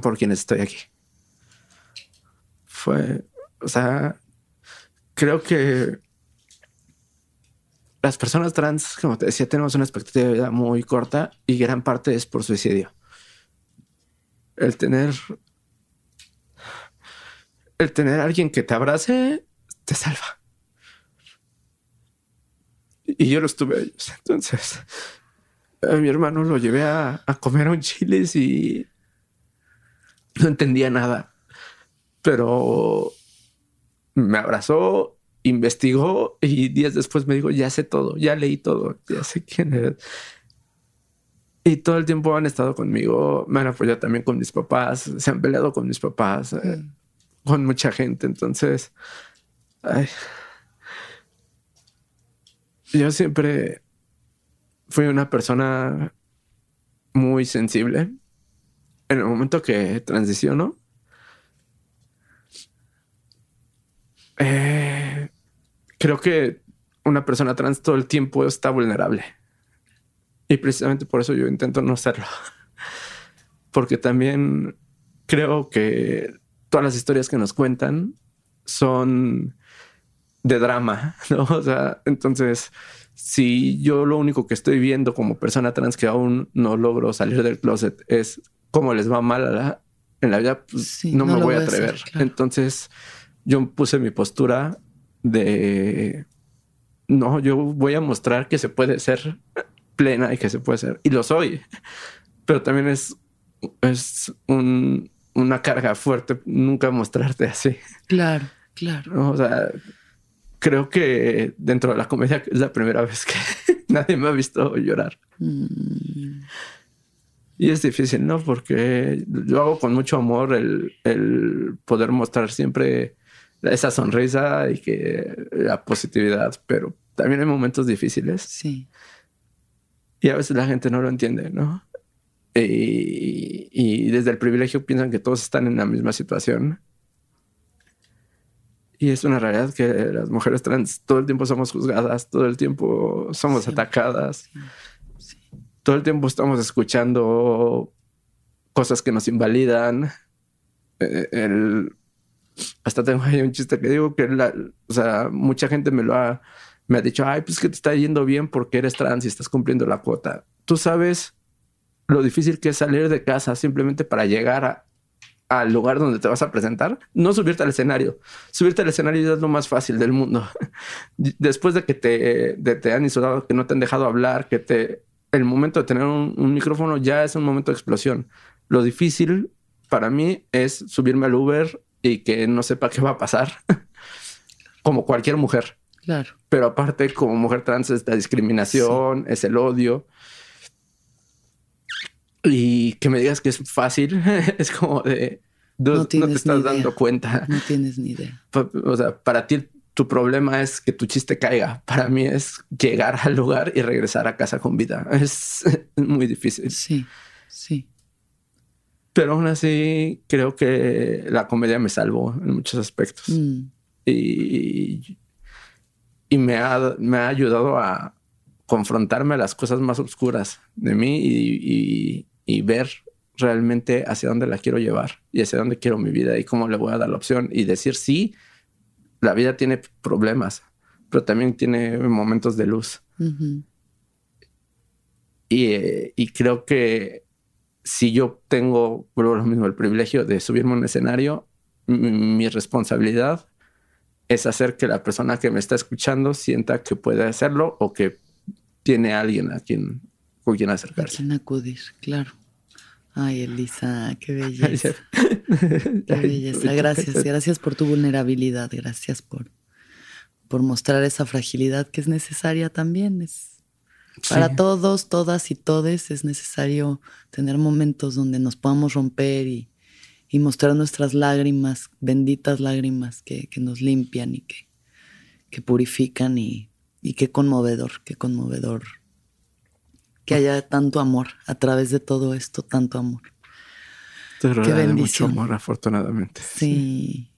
por quienes estoy aquí. Fue, o sea, creo que las personas trans, como te decía, tenemos una expectativa de vida muy corta y gran parte es por suicidio. El tener, el tener a alguien que te abrace te salva. Y yo los tuve ellos. Entonces, a mi hermano lo llevé a, a comer a un chiles y no entendía nada, pero me abrazó, investigó y días después me dijo, ya sé todo, ya leí todo, ya sé quién es. Y todo el tiempo han estado conmigo, me han apoyado también con mis papás, se han peleado con mis papás, eh, mm. con mucha gente. Entonces, yo siempre fui una persona muy sensible en el momento que transiciono, eh, creo que una persona trans todo el tiempo está vulnerable. Y precisamente por eso yo intento no serlo. Porque también creo que todas las historias que nos cuentan son de drama, ¿no? O sea, entonces, si yo lo único que estoy viendo como persona trans que aún no logro salir del closet es cómo les va mal en la vida, pues no, me voy a atrever. Entonces yo puse mi postura de no, yo voy a mostrar que se puede ser plena y que se puede ser, y lo soy, pero también es, es una carga fuerte nunca mostrarte así. Claro, claro. O sea, creo que dentro de la comedia es la primera vez que nadie me ha visto llorar. Mm. Y es difícil, ¿no? Porque lo hago con mucho amor el, el poder mostrar siempre esa sonrisa y que la positividad, pero también hay momentos difíciles. Sí. Y a veces la gente no lo entiende, ¿no? Y, y, desde el privilegio piensan que todos están en la misma situación. Y es una realidad que las mujeres trans todo el tiempo somos juzgadas, todo el tiempo somos atacadas, todo el tiempo estamos escuchando cosas que nos invalidan. Eh, hasta tengo ahí un chiste que digo que o sea, mucha gente me lo ha, me ha dicho, ay, pues que te está yendo bien porque eres trans y estás cumpliendo la cuota. Tú sabes lo difícil que es salir de casa simplemente para llegar a, al lugar donde te vas a presentar, no subirte al escenario. Subirte al escenario es lo más fácil del mundo. Después de que te, te han insultado, que no te han dejado hablar, que te el momento de tener un, un, micrófono ya es un momento de explosión. Lo difícil para mí es subirme al Uber y que no sepa qué va a pasar, como cualquier mujer. Claro. Pero aparte, como mujer trans, es la discriminación, sí. es el odio. Y que me digas que es fácil, es como de... No, no te estás dando cuenta. No tienes ni idea. O sea, para ti tu problema es que tu chiste caiga. Para mí es llegar al lugar y regresar a casa con vida. Es muy difícil. Sí, sí. Pero aún así creo que la comedia me salvó en muchos aspectos. Mm. Y, y me, ha, me ha ayudado a confrontarme a las cosas más oscuras de mí y, y, y ver realmente hacia dónde la quiero llevar y hacia dónde quiero mi vida y cómo le voy a dar la opción y decir sí, la vida tiene problemas, pero también tiene momentos de luz. Uh -huh. y, eh, y, creo que si yo tengo, vuelvo lo mismo, el privilegio de subirme a un escenario, mi, mi responsabilidad es hacer que la persona que me está escuchando sienta que puede hacerlo o que tiene alguien a quien, con quien acercarse. A quien acudir, claro. Ay, Elisa, qué belleza. qué belleza. Gracias, gracias por tu vulnerabilidad, gracias por, por mostrar esa fragilidad que es necesaria también. Es, sí. Para todos, todas y todes es necesario tener momentos donde nos podamos romper y, y mostrar nuestras lágrimas, benditas lágrimas que, que nos limpian y que, que purifican y, y qué conmovedor, qué conmovedor que haya tanto amor a través de todo esto, tanto amor. Te Qué bendición. mucho amor, afortunadamente. Sí.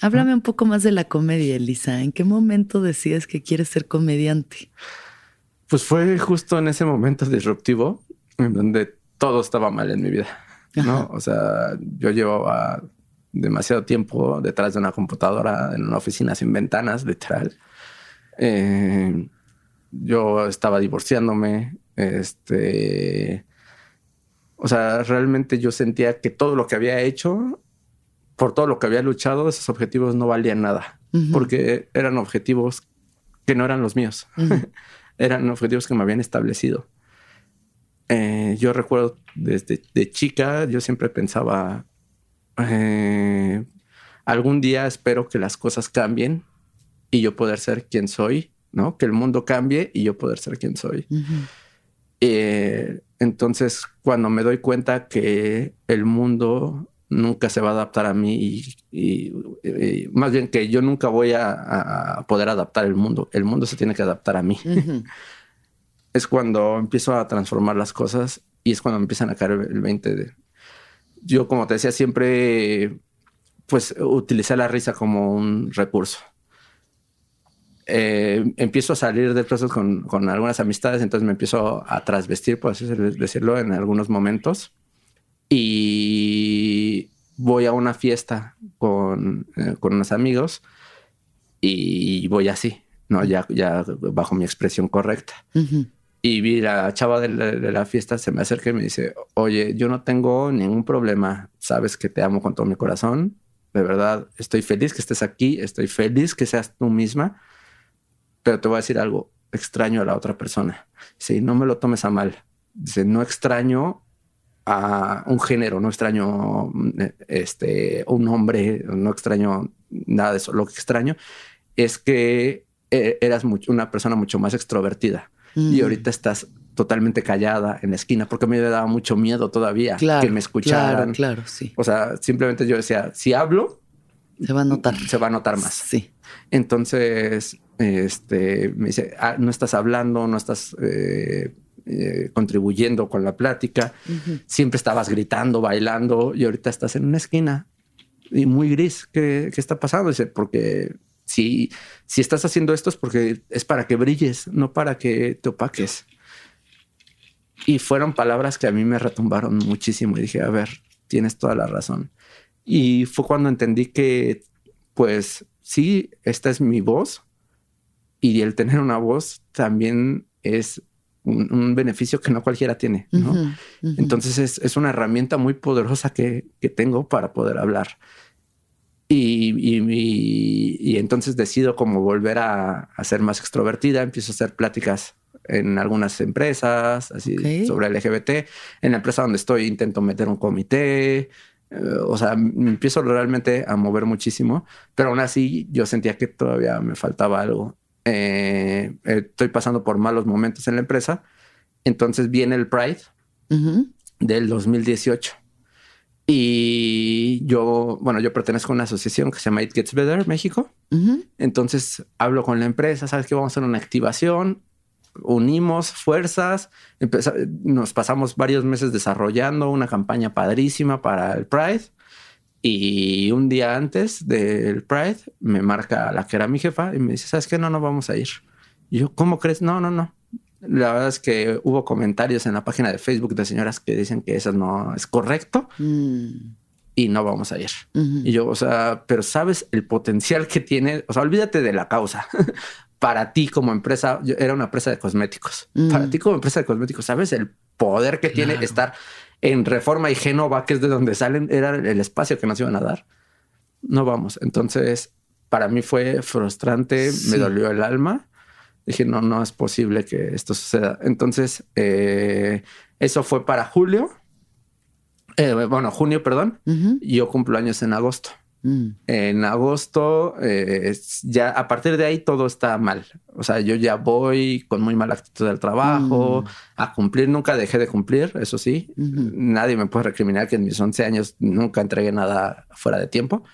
Háblame un poco más de la comedia, Elisa. ¿En qué momento decides que quieres ser comediante? Pues fue justo en ese momento disruptivo en donde todo estaba mal en mi vida. ¿no? O sea, yo llevaba demasiado tiempo detrás de una computadora en una oficina sin ventanas, literal. Eh, yo estaba divorciándome, este, o sea, realmente yo sentía que todo lo que había hecho, por todo lo que había luchado, esos objetivos no valían nada, uh -huh. porque eran objetivos que no eran los míos, uh -huh. eran objetivos que me habían establecido. Eh, yo recuerdo desde de chica, yo siempre pensaba, eh, algún día espero que las cosas cambien y yo poder ser quien soy, ¿no? Que el mundo cambie y yo poder ser quien soy. Uh -huh. Eh, entonces, cuando me doy cuenta que el mundo nunca se va a adaptar a mí y, y, y más bien que yo nunca voy a, a, poder adaptar el mundo, el mundo se tiene que adaptar a mí. Uh -huh. es cuando empiezo a transformar las cosas y es cuando empiezan a caer el 20 de... Yo, como te decía, siempre pues utilicé la risa como un recurso eh, empiezo a salir de cosas con, con, algunas amistades, entonces me empiezo a trasvestir, por así decirlo, en algunos momentos. Y voy a una fiesta con, eh, con unos amigos y voy así, ¿no? Ya, ya bajo mi expresión correcta. Uh -huh. Y vi la chava de la, de la, fiesta, se me acerca y me dice, oye, yo no tengo ningún problema, sabes que te amo con todo mi corazón, de verdad, estoy feliz que estés aquí, estoy feliz que seas tú misma pero te voy a decir algo extraño a la otra persona. Si no me lo tomes a mal. Dice, no extraño a un género, no extraño este, un hombre, no extraño nada de eso. Lo que extraño es que eras mucho, una persona mucho más extrovertida mm. y ahorita estás totalmente callada en la esquina, porque a mí me daba mucho miedo todavía que me escucharan. Claro, claro, sí. O sea, simplemente yo decía, si hablo, se va a notar. Se va a notar más. Sí. Entonces, este, me dice, ah, no estás hablando, no estás eh, eh, contribuyendo con la plática, siempre estabas gritando, bailando y ahorita estás en una esquina y muy gris. ¿Qué, qué está pasando? Dice, porque si, si estás haciendo esto es porque es para que brilles, no para que te opaques. Y fueron palabras que a mí me retumbaron muchísimo y dije, a ver, tienes toda la razón. Y fue cuando entendí que, pues sí, esta es mi voz y el tener una voz también es un, beneficio que no cualquiera tiene. ¿no? Entonces es, es, una herramienta muy poderosa que, que tengo para poder hablar. Y, y, y, entonces decido como volver a, a, ser más extrovertida, empiezo a hacer pláticas en algunas empresas, así sobre LGBT. En la empresa donde estoy intento meter un comité, eh, o sea, me empiezo realmente a mover muchísimo, pero aún así yo sentía que todavía me faltaba algo. Eh, estoy pasando por malos momentos en la empresa, entonces viene el Pride del 2018. Y yo, bueno, yo pertenezco a una asociación que se llama It Gets Better México. Entonces hablo con la empresa, sabes que vamos a hacer una activación unimos fuerzas, nos pasamos varios meses desarrollando una campaña padrísima para el Pride. Y un día antes del Pride me marca la que era mi jefa y me dice, ¿sabes qué? No, no vamos a ir. Y yo, ¿cómo crees? No, no, no. La verdad es que hubo comentarios en la página de Facebook de señoras que dicen que eso no es correcto mm. y no vamos a ir. Y yo, o sea, pero sabes el potencial que tiene, o sea, olvídate de la causa para ti como empresa, yo era una empresa de cosméticos. Mm. Para ti como empresa de cosméticos, ¿sabes el poder que tiene estar en Reforma y Génova, que es de donde salen, era el espacio que nos iban a dar? No vamos. Entonces, para mí fue frustrante, me dolió el alma. Dije, no, no es posible que esto suceda. Entonces, eh, eso fue para julio. Eh, bueno, junio, perdón. Yo cumplo años en agosto. Mm. En agosto, eh, ya a partir de ahí todo está mal. O sea, yo ya voy con muy mala actitud del trabajo, mm. a cumplir. Nunca dejé de cumplir, eso sí. Nadie me puede recriminar que en mis 11 años nunca entregué nada fuera de tiempo.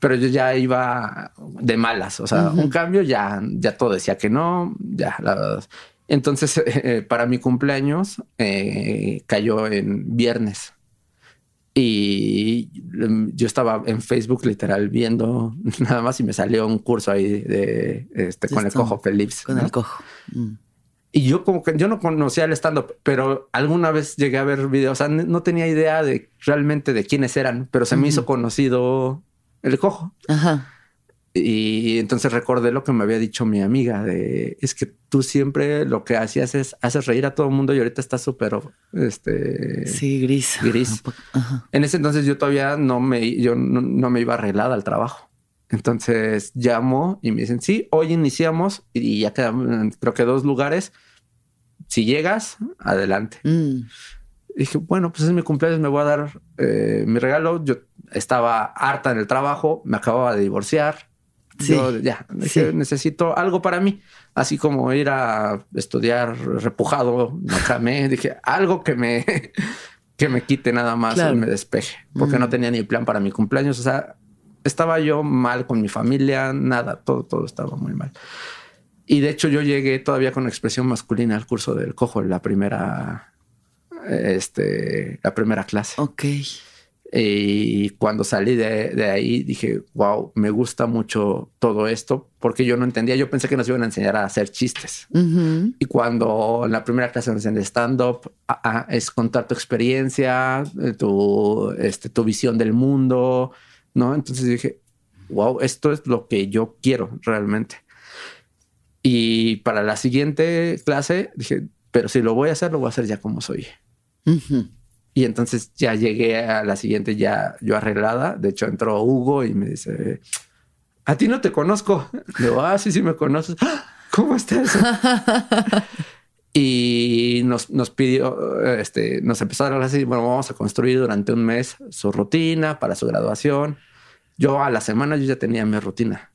Pero yo ya iba de malas. O sea, un cambio ya, ya todo decía que no, ya la. Entonces, eh, para mi cumpleaños eh, cayó en viernes. Y em, yo estaba en Facebook literal viendo nada más y me salió un curso ahí de este con el cojo Felips. Con el cojo. Mm. Y yo como que yo no conocía el stand-up, pero alguna vez llegué a ver videos, o sea, no tenía idea de realmente de quiénes eran, pero se me hizo conocido el cojo. Ajá. Y entonces recordé lo que me había dicho mi amiga de es que tú siempre lo que hacías es haces reír a todo el mundo y ahorita estás súper este sí gris gris. En ese entonces yo todavía no me yo no, me iba arreglada al trabajo. Entonces llamo y me dicen sí hoy iniciamos y ya quedan creo que dos lugares. Si llegas adelante. Mm. dije bueno pues es mi cumpleaños me voy a dar eh, mi regalo. Yo estaba harta en el trabajo me acababa de divorciar yo ya necesito algo para mí, así como ir a estudiar repujado, me dije algo que me que me quite nada más y me despeje, porque no mm. tenía ni plan para mi cumpleaños, o sea, estaba yo mal con mi familia, nada, todo todo estaba muy mal. Y de hecho yo llegué todavía con expresión masculina al curso del cojo, la primera este la primera clase. Ok. Y cuando salí de, ahí dije, wow, me gusta mucho todo esto porque yo no entendía. Yo pensé que nos iban a enseñar a hacer chistes. Y cuando en la primera clase nos enseñan stand-up, es contar tu experiencia, eh, tu, este, tu visión del mundo, ¿no? Entonces dije, wow, esto es lo que yo quiero realmente. Y para la siguiente clase dije, pero si lo voy a hacer, lo voy a hacer ya como soy. Y entonces ya llegué a la siguiente ya yo arreglada. De hecho, entró Hugo y me dice, a ti no te conozco. Le digo, ah, sí, sí me conoces. ¡Ah! ¿Cómo estás? y nos, nos pidió, este, nos empezó a hablar así, bueno, vamos a construir durante un mes su rutina para su graduación. Yo a la semana yo ya tenía mi rutina.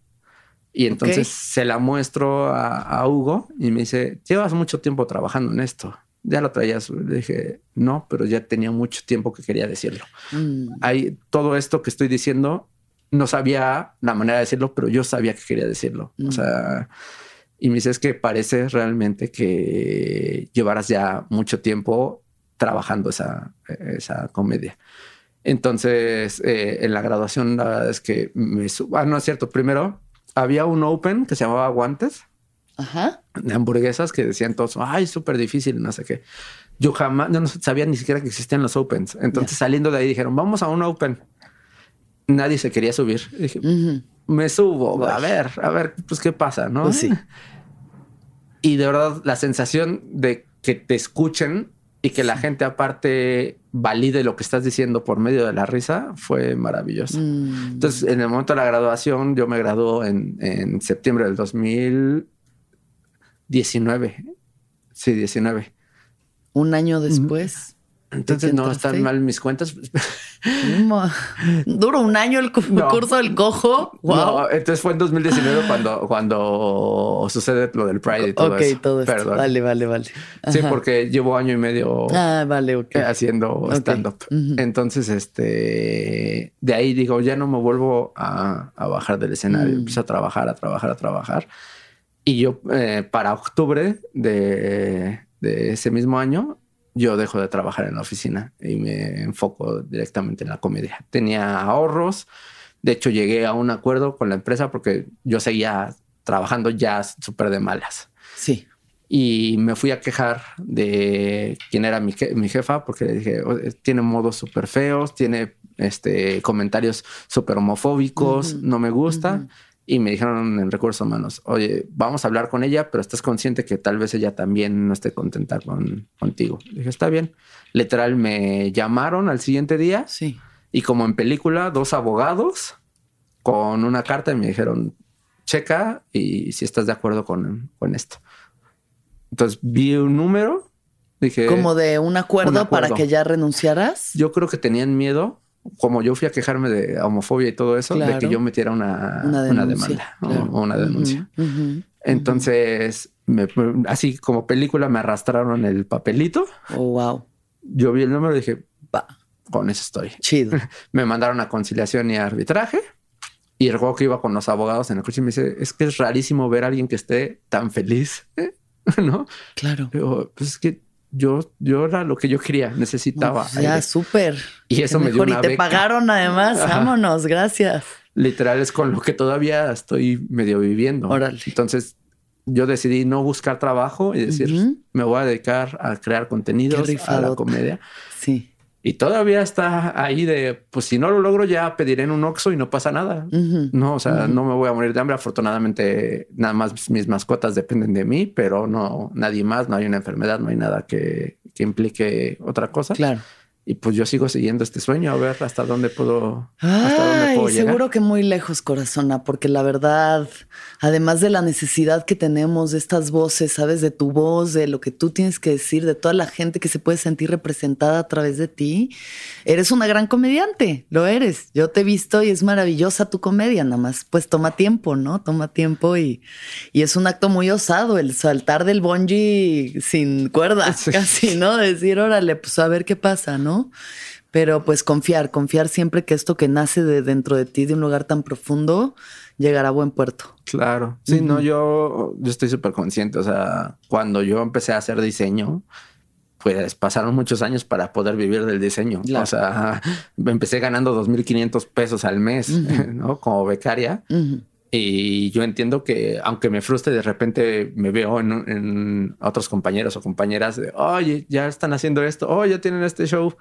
Y entonces se la muestro a, Hugo y me dice, llevas mucho tiempo trabajando en esto. Ya lo traías. Le dije, no, pero ya tenía mucho tiempo que quería decirlo. Mm. Hay todo esto que estoy diciendo, no sabía la manera de decirlo, pero yo sabía que quería decirlo. O mm. sea, y me dice, es que parece realmente que llevaras ya mucho tiempo trabajando esa, esa comedia. Entonces, eh, en la graduación, la verdad es que me... Ah, no es cierto. Primero, había un open que se llamaba Guantes. De hamburguesas que decían todos, ay, súper difícil, no sé qué. Yo jamás, no sabía ni siquiera que existían los opens. Entonces saliendo de ahí dijeron, vamos a un open. Nadie se quería subir. dije, me subo, a ver, a ver, pues qué pasa, ¿no? Pues sí. Y de verdad, la sensación de que te escuchen y que la gente aparte valide lo que estás diciendo por medio de la risa fue maravilloso. Mm. Entonces, en el momento de la graduación, yo me graduó en, en septiembre del 2019. Sí, 19. Un año después. Entonces no están mal mis cuentas. Duro un año el curso del cojo. No, entonces fue en 2019 cuando, cuando sucede lo del Pride y todo eso. todo esto. Vale, vale, vale. Sí, porque llevo año y medio ah, vale, haciendo stand-up. Entonces, este, de ahí digo, ya no me vuelvo a, bajar del escenario. Mm. Empiezo a trabajar, a trabajar, a trabajar. Y yo, eh, para octubre de, de ese mismo año, yo dejo de trabajar en la oficina y me enfoco directamente en la comedia. Tenía ahorros, de hecho llegué a un acuerdo con la empresa porque yo seguía trabajando ya súper de malas. Sí. Y me fui a quejar de quién era mi, jefa porque le dije, tiene modos súper feos, tiene este, comentarios súper homofóbicos, no me gusta y me dijeron en recursos humanos, oye, vamos a hablar con ella, pero estás consciente que tal vez ella también no esté contenta con, contigo. dije, está bien. Literal, me llamaron al siguiente día. Sí. Y como en película, dos abogados con una carta y me dijeron, checa y si estás de acuerdo con, con esto. Entonces vi un número. Dije, como de un acuerdo, un acuerdo, para que ya renunciaras. Yo creo que tenían miedo como yo fui a quejarme de homofobia y todo eso, de que yo metiera una, demanda o, una denuncia. Entonces, así como película, me arrastraron el papelito. Oh, wow. Yo vi el número y dije, va, con eso estoy. Chido. me mandaron a conciliación y arbitraje. Y el juego que iba con los abogados en el coche me dice, es que es rarísimo ver a alguien que esté tan feliz, ¿no? Claro. Pero, pues es que yo, yo era lo que yo quería, necesitaba. ya, súper. Y eso me dio una Y te pagaron además, vámonos, gracias. Literal es con lo que todavía estoy medio viviendo. Órale. Entonces yo decidí no buscar trabajo y decir, me voy a dedicar a crear contenidos, a la comedia. Sí. Y todavía está ahí de, pues si no lo logro ya pediré en un Oxxo y no pasa nada. No, o sea, no me voy a morir de hambre. Afortunadamente, nada más mis mascotas dependen de mí, pero no, nadie más, no hay una enfermedad, no hay nada que, que implique otra cosa. Claro y pues yo sigo siguiendo este sueño a ver hasta dónde puedo, hasta dónde puedo Seguro que muy lejos, corazona, porque la verdad, además de la necesidad que tenemos de estas voces, sabes, de tu voz, de lo que tú tienes que decir, de toda la gente que se puede sentir representada a través de ti, eres una gran comediante, lo eres. Yo te he visto y es maravillosa tu comedia, nada más, pues toma tiempo, ¿no? Toma tiempo y, y es un acto muy osado el saltar del bungee sin cuerdas, casi, ¿no? Decir, órale, pues a ver qué pasa, ¿no? Pero pues confiar, confiar siempre que esto que nace de dentro de ti, de un lugar tan profundo, llegará a buen puerto. Claro. Sí, no, yo, yo estoy súper consciente. O sea, cuando yo empecé a hacer diseño, pues pasaron muchos años para poder vivir del diseño. O sea, empecé ganando 2.500 pesos al mes, ¿no? Como becaria. Y yo entiendo que aunque me frustre, de repente me veo en, otros compañeros o compañeras de, oye, ya están haciendo esto, oh, ya tienen este show.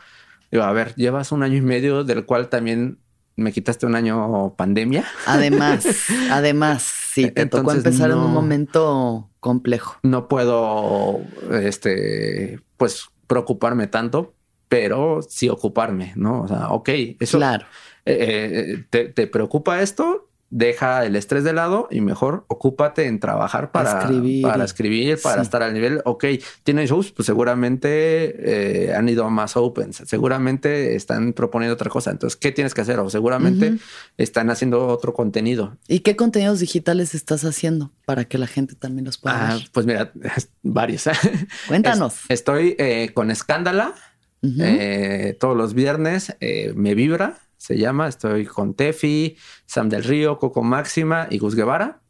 Digo, a ver, llevas un año y medio del cual también me quitaste un año pandemia. Además, además, sí, te tocó empezar en un momento complejo. No puedo, este, pues preocuparme tanto, pero sí ocuparme, ¿no? O sea, ok, eso. Claro. Eh, eh, te, te preocupa esto? Deja el estrés de lado y mejor ocúpate en trabajar para escribir, para, escribir, para estar al nivel. Ok, tienen shows, pues seguramente eh, han ido a más opens, seguramente están proponiendo otra cosa. Entonces, ¿qué tienes que hacer? O seguramente están haciendo otro contenido. ¿Y qué contenidos digitales estás haciendo para que la gente también los pueda ah, Pues mira, varios. Cuéntanos. estoy eh, con Escándala eh, todos los viernes, me vibra se llama. Estoy con Tefi, Sam del Río, Coco Máxima y Gus Guevara.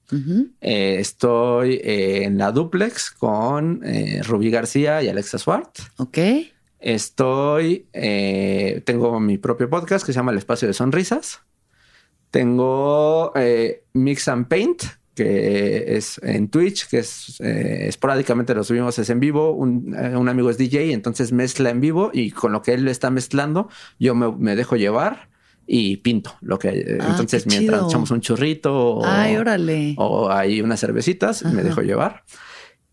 Eh, estoy eh, en la duplex con eh, Rubí García y Alexa Swart. Ok. Estoy, tengo mi propio podcast que se llama El Espacio de Sonrisas. Tengo Mix and Paint, que es en Twitch, que es esporádicamente lo subimos, es en vivo. Un, amigo es DJ, entonces mezcla en vivo y con lo que él está mezclando, yo me dejo llevar y pinto lo que hay. Ah, entonces mientras echamos un churrito o, o hay unas cervecitas me dejo llevar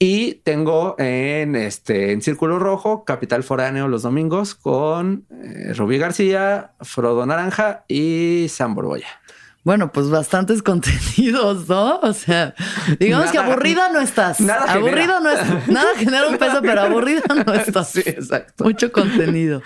y tengo en este en Círculo Rojo Capital Foráneo los domingos con eh, Rubí García, Frodo Naranja y Sam Borboya. Bueno, pues bastantes contenidos, ¿no? O sea, digamos que aburrida no estás. Nada aburrido no es. Nada genera un peso, pero aburrida no estás. Sí, exacto. Mucho contenido.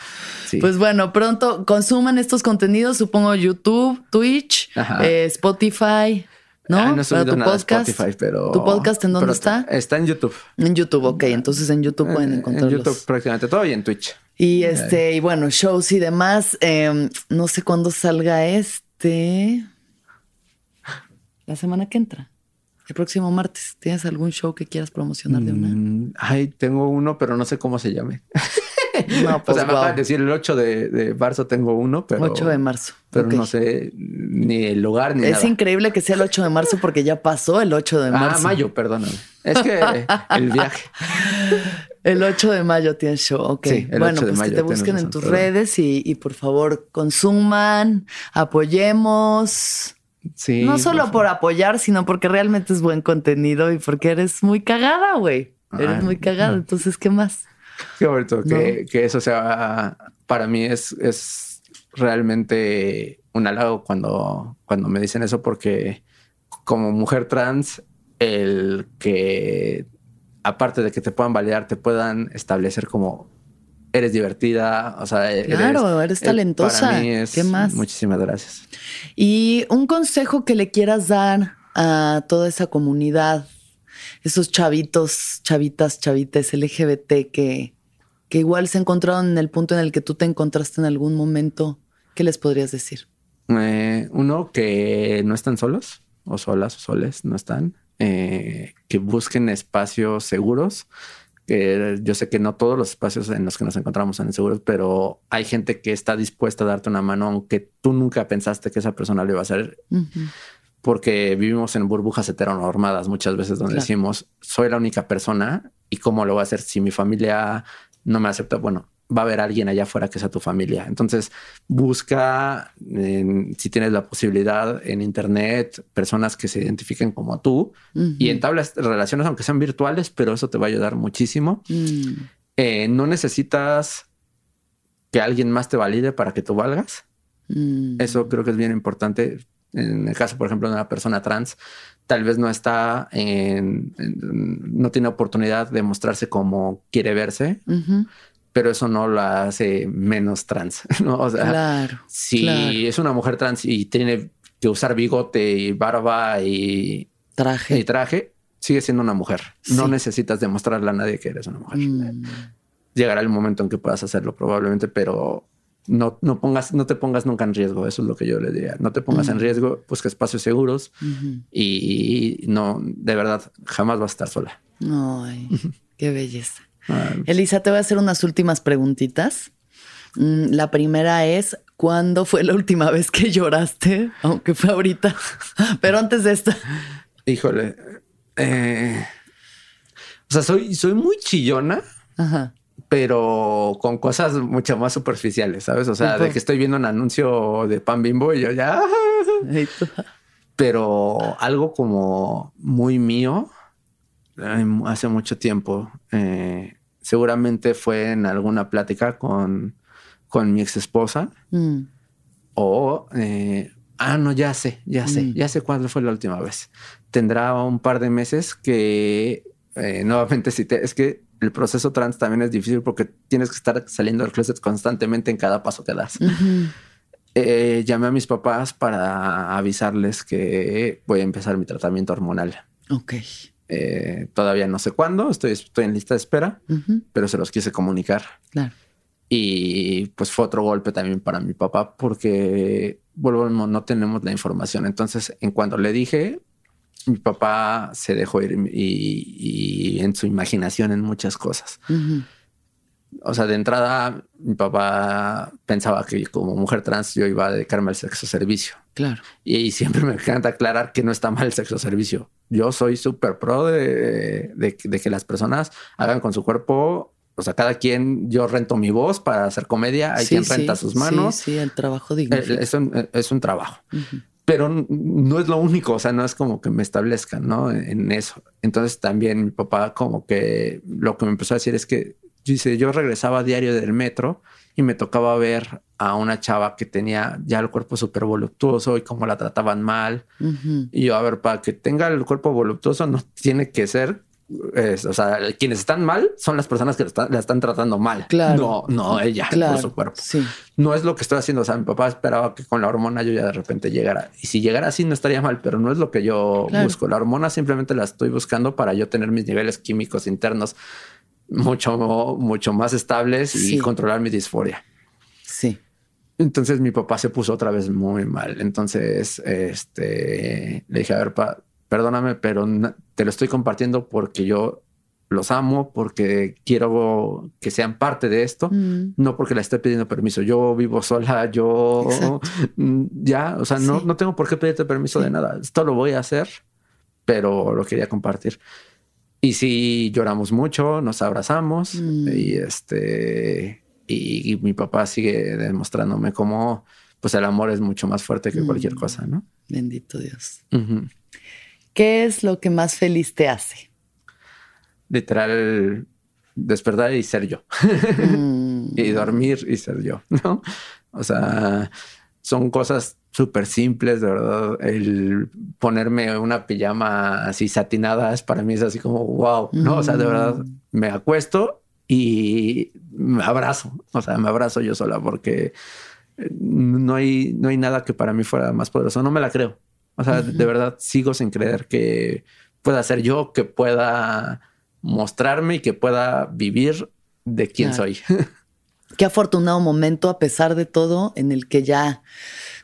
Pues bueno, pronto consuman estos contenidos, supongo YouTube, Twitch, eh, Spotify. ¿No? Ah, no he tu nada podcast, Spotify, pero. ¿Tu podcast en dónde está? Está en YouTube. En YouTube, ok. Entonces en YouTube pueden encontrarlos. En YouTube prácticamente todo y en Twitch. Y este, y bueno, shows y demás. Em, no sé cuándo salga este. La semana que entra. El próximo martes. ¿Tienes algún show que quieras promocionar de una? Mm, ay, tengo uno, pero no sé cómo se llame. No, pues. O sea, me decir el 8 de, marzo tengo uno, pero. 8 de marzo. Pero no sé ni el lugar ni es nada. Es increíble que sea el 8 de marzo porque ya pasó el 8 de ah, marzo. Ah, mayo, perdóname. Es que el viaje. El 8 de mayo tienes show, ok. Sí, el bueno, 8 de pues mayo que te busquen en tus redes y, por favor consuman, apoyemos. Sí. No solo por, apoyar, sino porque realmente es buen contenido y porque eres muy cagada, güey. Eres muy cagada. Entonces, ¿qué más? Qué bonito que, eso sea, para mí es, es realmente un halago cuando, cuando me dicen eso, porque como mujer trans, el que aparte de que te puedan validar, te puedan establecer como eres divertida, o sea, claro, eres, talentosa. Para mí es, ¿Qué más? Muchísimas gracias. Y un consejo que le quieras dar a toda esa comunidad esos chavitos, chavitas, chavitas LGBT que, que igual se encontraron en el punto en el que tú te encontraste en algún momento, ¿qué les podrías decir? Eh, uno, que no están solos, o solas o soles, no están. Eh, que busquen espacios seguros. Que yo sé que no todos los espacios en los que nos encontramos son seguros, pero hay gente que está dispuesta a darte una mano, aunque tú nunca pensaste que esa persona lo iba a hacer porque vivimos en burbujas heteronormadas muchas veces donde decimos, soy la única persona y cómo lo voy a hacer si mi familia no me acepta. Bueno, va a haber alguien allá afuera que sea tu familia. Entonces, busca, si tienes la posibilidad en Internet, personas que se identifiquen como tú y entablas relaciones, aunque sean virtuales, pero eso te va a ayudar muchísimo. Mm. Eh, no necesitas que alguien más te valide para que tú valgas. Mm. Eso creo que es bien importante en el caso, por ejemplo, de una persona trans, tal vez no está en, no tiene oportunidad de mostrarse como quiere verse, pero eso no la hace menos trans. ¿no? O sea, claro, si es una mujer trans y tiene que usar bigote y barba y traje, y traje sigue siendo una mujer. No necesitas demostrarle a nadie que eres una mujer. Mm. Llegará el momento en que puedas hacerlo probablemente, pero no, no, pongas, no te pongas nunca en riesgo. Eso es lo que yo le diría. No te pongas en riesgo, busca espacios seguros y, no, de verdad, jamás vas a estar sola. Ay, qué belleza. Elisa, te voy a hacer unas últimas preguntitas. Mm, la primera es, ¿cuándo fue la última vez que lloraste? Aunque fue ahorita, pero antes de esta. Híjole. Eh, o sea, soy, soy muy chillona. Ajá pero con cosas mucho más superficiales, ¿sabes? O sea, de que estoy viendo un anuncio de pan bimbo y yo ya. pero algo como muy mío hace mucho tiempo. Eh, seguramente fue en alguna plática con, con mi ex esposa mm. o eh, Ah, no, ya sé, ya sé, mm. ya sé cuándo fue la última vez. Tendrá un par de meses que eh, nuevamente si te, es que el proceso trans también es difícil porque tienes que estar saliendo del closet constantemente en cada paso que das. Eh, llamé a mis papás para avisarles que voy a empezar mi tratamiento hormonal. Ok. Eh, todavía no sé cuándo, estoy, estoy en lista de espera, pero se los quise comunicar. Claro. Y pues fue otro golpe también para mi papá porque, vuelvo, no tenemos la información. Entonces, en cuanto le dije, mi papá se dejó ir y, en su imaginación en muchas cosas. O sea, de entrada, mi papá pensaba que como mujer trans yo iba a dedicarme al sexo servicio. Claro. Y, siempre me encanta aclarar que no está mal el sexo servicio. Yo soy súper pro de, que las personas hagan con su cuerpo o sea, cada quien, yo rento mi voz para hacer comedia, hay quien renta sus manos. Sí, sí, el trabajo digno. Es, un, es un trabajo pero no es lo único, o sea, no es como que me establezcan, ¿no? En eso. Entonces también mi papá como que lo que me empezó a decir es que dice, yo regresaba a diario del metro y me tocaba ver a una chava que tenía ya el cuerpo súper voluptuoso y cómo la trataban mal. Y yo, a ver, para que tenga el cuerpo voluptuoso no tiene que ser o sea, quienes están mal son las personas que la están, tratando mal. Claro. No, no ella por su cuerpo. Sí. No es lo que estoy haciendo. O sea, mi papá esperaba que con la hormona yo ya de repente llegara. Y si llegara así no estaría mal, pero no es lo que yo busco. La hormona simplemente la estoy buscando para yo tener mis niveles químicos internos mucho, mucho más estables y controlar mi disforia. Sí. Entonces mi papá se puso otra vez muy mal. Entonces, este, le dije, a ver, pa, perdóname, pero te lo estoy compartiendo porque yo los amo, porque quiero que sean parte de esto, mm. no porque la esté pidiendo permiso. Yo vivo sola, yo ya, o sea, no, no tengo por qué pedirte permiso de nada. Esto lo voy a hacer, pero lo quería compartir. Y sí, lloramos mucho, nos abrazamos mm. y este, y, mi papá sigue demostrándome cómo, pues el amor es mucho más fuerte que cualquier cosa, ¿no? Bendito Dios. ¿Qué es lo que más feliz te hace? Literal, despertar y ser yo. Mm. y dormir y ser yo, ¿no? O sea, son cosas súper simples, de verdad. El ponerme una pijama así satinada es para mí es así como wow, ¿no? O sea, de verdad mm. me acuesto y me abrazo. O sea, me abrazo yo sola porque no hay, no hay nada que para mí fuera más poderoso. No me la creo. O sea, de verdad sigo sin creer que pueda ser yo, que pueda mostrarme y que pueda vivir de quién soy. Qué afortunado momento, a pesar de todo, en el que ya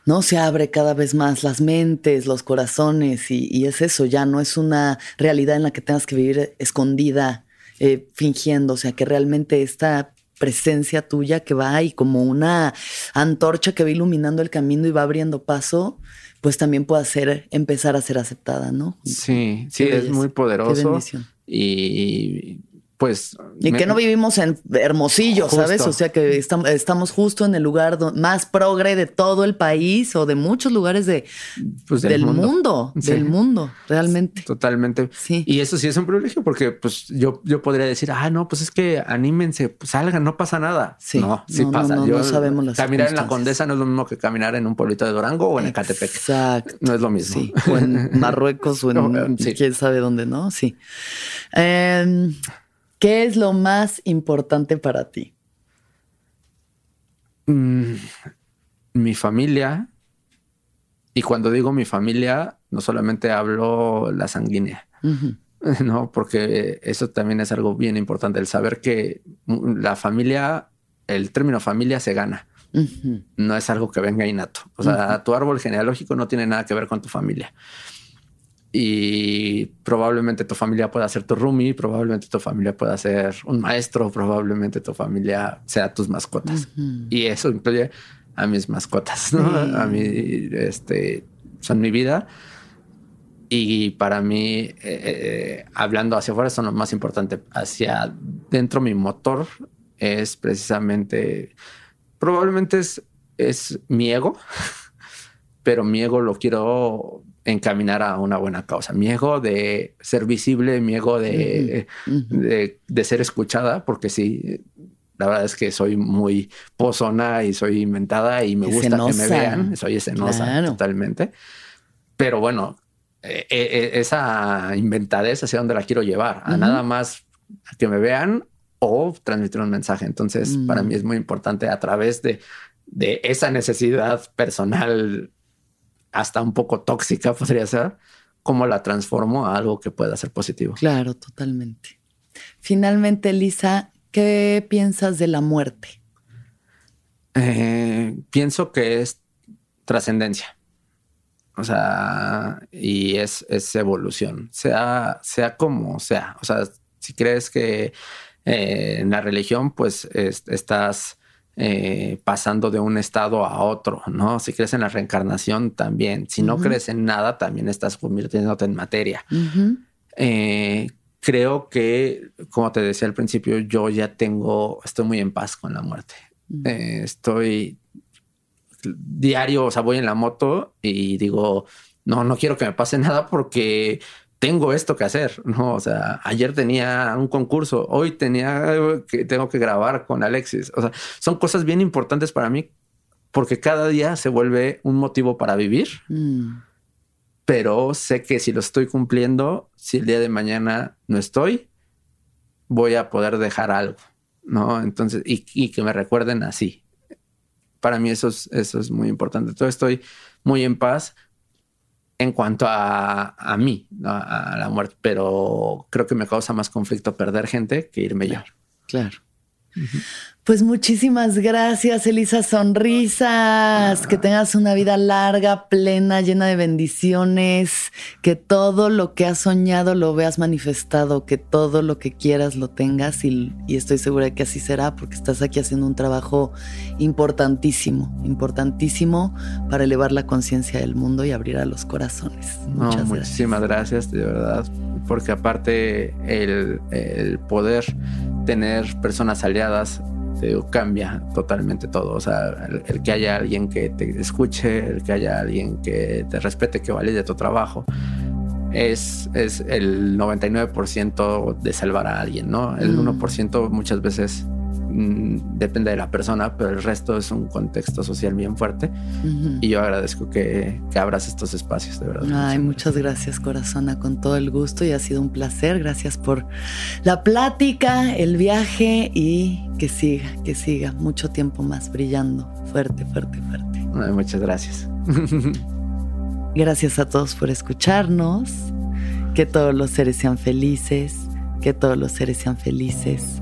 no se abre cada vez más las mentes, los corazones, y, es eso, ya no es una realidad en la que tengas que vivir escondida, eh, fingiendo, o sea, que realmente esta presencia tuya que va y como una antorcha que va iluminando el camino y va abriendo paso, pues también pueda ser, empezar a ser aceptada, ¿no? Sí, sí, es muy poderoso. Y pues... Y que no vivimos en Hermosillo, ¿sabes? O sea que estamos, justo en el lugar más progre de todo el país o de muchos lugares de, pues del, mundo, del mundo, realmente. Totalmente. Sí. Y eso sí es un privilegio porque pues yo, yo podría decir, ah, no, pues es que anímense, pues salgan, no pasa nada. Sí. No, sí pasa. No, no, sabemos las Caminar en la Condesa no es lo mismo que caminar en un pueblito de Durango o en Ecatepec. Exacto. No es lo mismo. Sí. O en Marruecos o en quién sabe dónde, ¿no? Sí. Eh, ¿Qué es lo más importante para ti? Mm, mi familia. Y cuando digo mi familia, no solamente hablo la sanguínea, no, porque eso también es algo bien importante, el saber que la familia, el término familia se gana. No es algo que venga innato. O sea, tu árbol genealógico no tiene nada que ver con tu familia y probablemente tu familia pueda ser tu roomie, probablemente tu familia pueda ser un maestro, probablemente tu familia sea tus mascotas. Y eso incluye a mis mascotas, ¿no? A mí, este, son mi vida. Y para mí, eh, eh, hablando hacia afuera, son lo más importante. Hacia dentro, mi motor es precisamente, probablemente es, es mi ego, pero mi ego lo quiero encaminar a una buena causa. Mi ego de ser visible, mi ego de, de, ser escuchada, porque sí, La verdad es que soy muy pozona y soy inventada y me gusta que me vean. Soy escenosa totalmente. Pero bueno, eh, eh, esa inventadez hacia dónde la quiero llevar, a nada más que me vean o transmitir un mensaje. Entonces, para mí es muy importante a través de, de esa necesidad personal, hasta un poco tóxica, podría ser, cómo la transformo a algo que pueda ser positivo. Claro, totalmente. Finalmente, Lisa, ¿qué piensas de la muerte? Eh, pienso que es trascendencia. O sea, y es, es, evolución, sea, sea como sea. O sea, si crees que eh, en la religión, pues estás eh, pasando de un estado a otro, ¿no? Si crees en la reencarnación, también. Si no crees en nada, también estás convirtiéndote en materia. Eh, creo que, como te decía al principio, yo ya tengo, estoy muy en paz con la muerte. Eh, estoy diario, o sea, voy en la moto y digo, no, no quiero que me pase nada porque tengo esto que hacer, ¿no? O sea, ayer tenía un concurso, hoy tenía que tengo que grabar con Alexis. O sea, son cosas bien importantes para mí porque cada día se vuelve un motivo para vivir. Mm. Pero sé que si lo estoy cumpliendo, si el día de mañana no estoy, voy a poder dejar algo, ¿no? Entonces, y, que me recuerden así. Para mí eso es, eso es muy importante. Entonces estoy muy en paz en cuanto a, a mí, a la muerte, pero creo que me causa más conflicto perder gente que irme yo. Claro. Pues muchísimas gracias, Elisa Sonrisas. Que tengas una vida larga, plena, llena de bendiciones. Que todo lo que has soñado lo veas manifestado. Que todo lo que quieras lo tengas. Y, estoy segura de que así será, porque estás aquí haciendo un trabajo importantísimo, importantísimo para elevar la conciencia del mundo y abrir a los corazones. Muchas Muchísimas gracias, de verdad. Porque aparte, el, el poder tener personas aliadas cambia totalmente todo. O sea, el, que haya alguien que te escuche, el que haya alguien que te respete, que valide tu trabajo, es, es el 99% de salvar a alguien, ¿no? El 1% mm. muchas veces Mm, depende de la persona, pero el resto es un contexto social bien fuerte. Y yo agradezco que, que, abras estos espacios, de verdad. Ay, muchas gracias, corazona, con todo el gusto y ha sido un placer. Gracias por la plática, el viaje y que siga, que siga mucho tiempo más brillando. Fuerte, fuerte, fuerte. Ay, muchas gracias. gracias a todos por escucharnos. Que todos los seres sean felices. Que todos los seres sean felices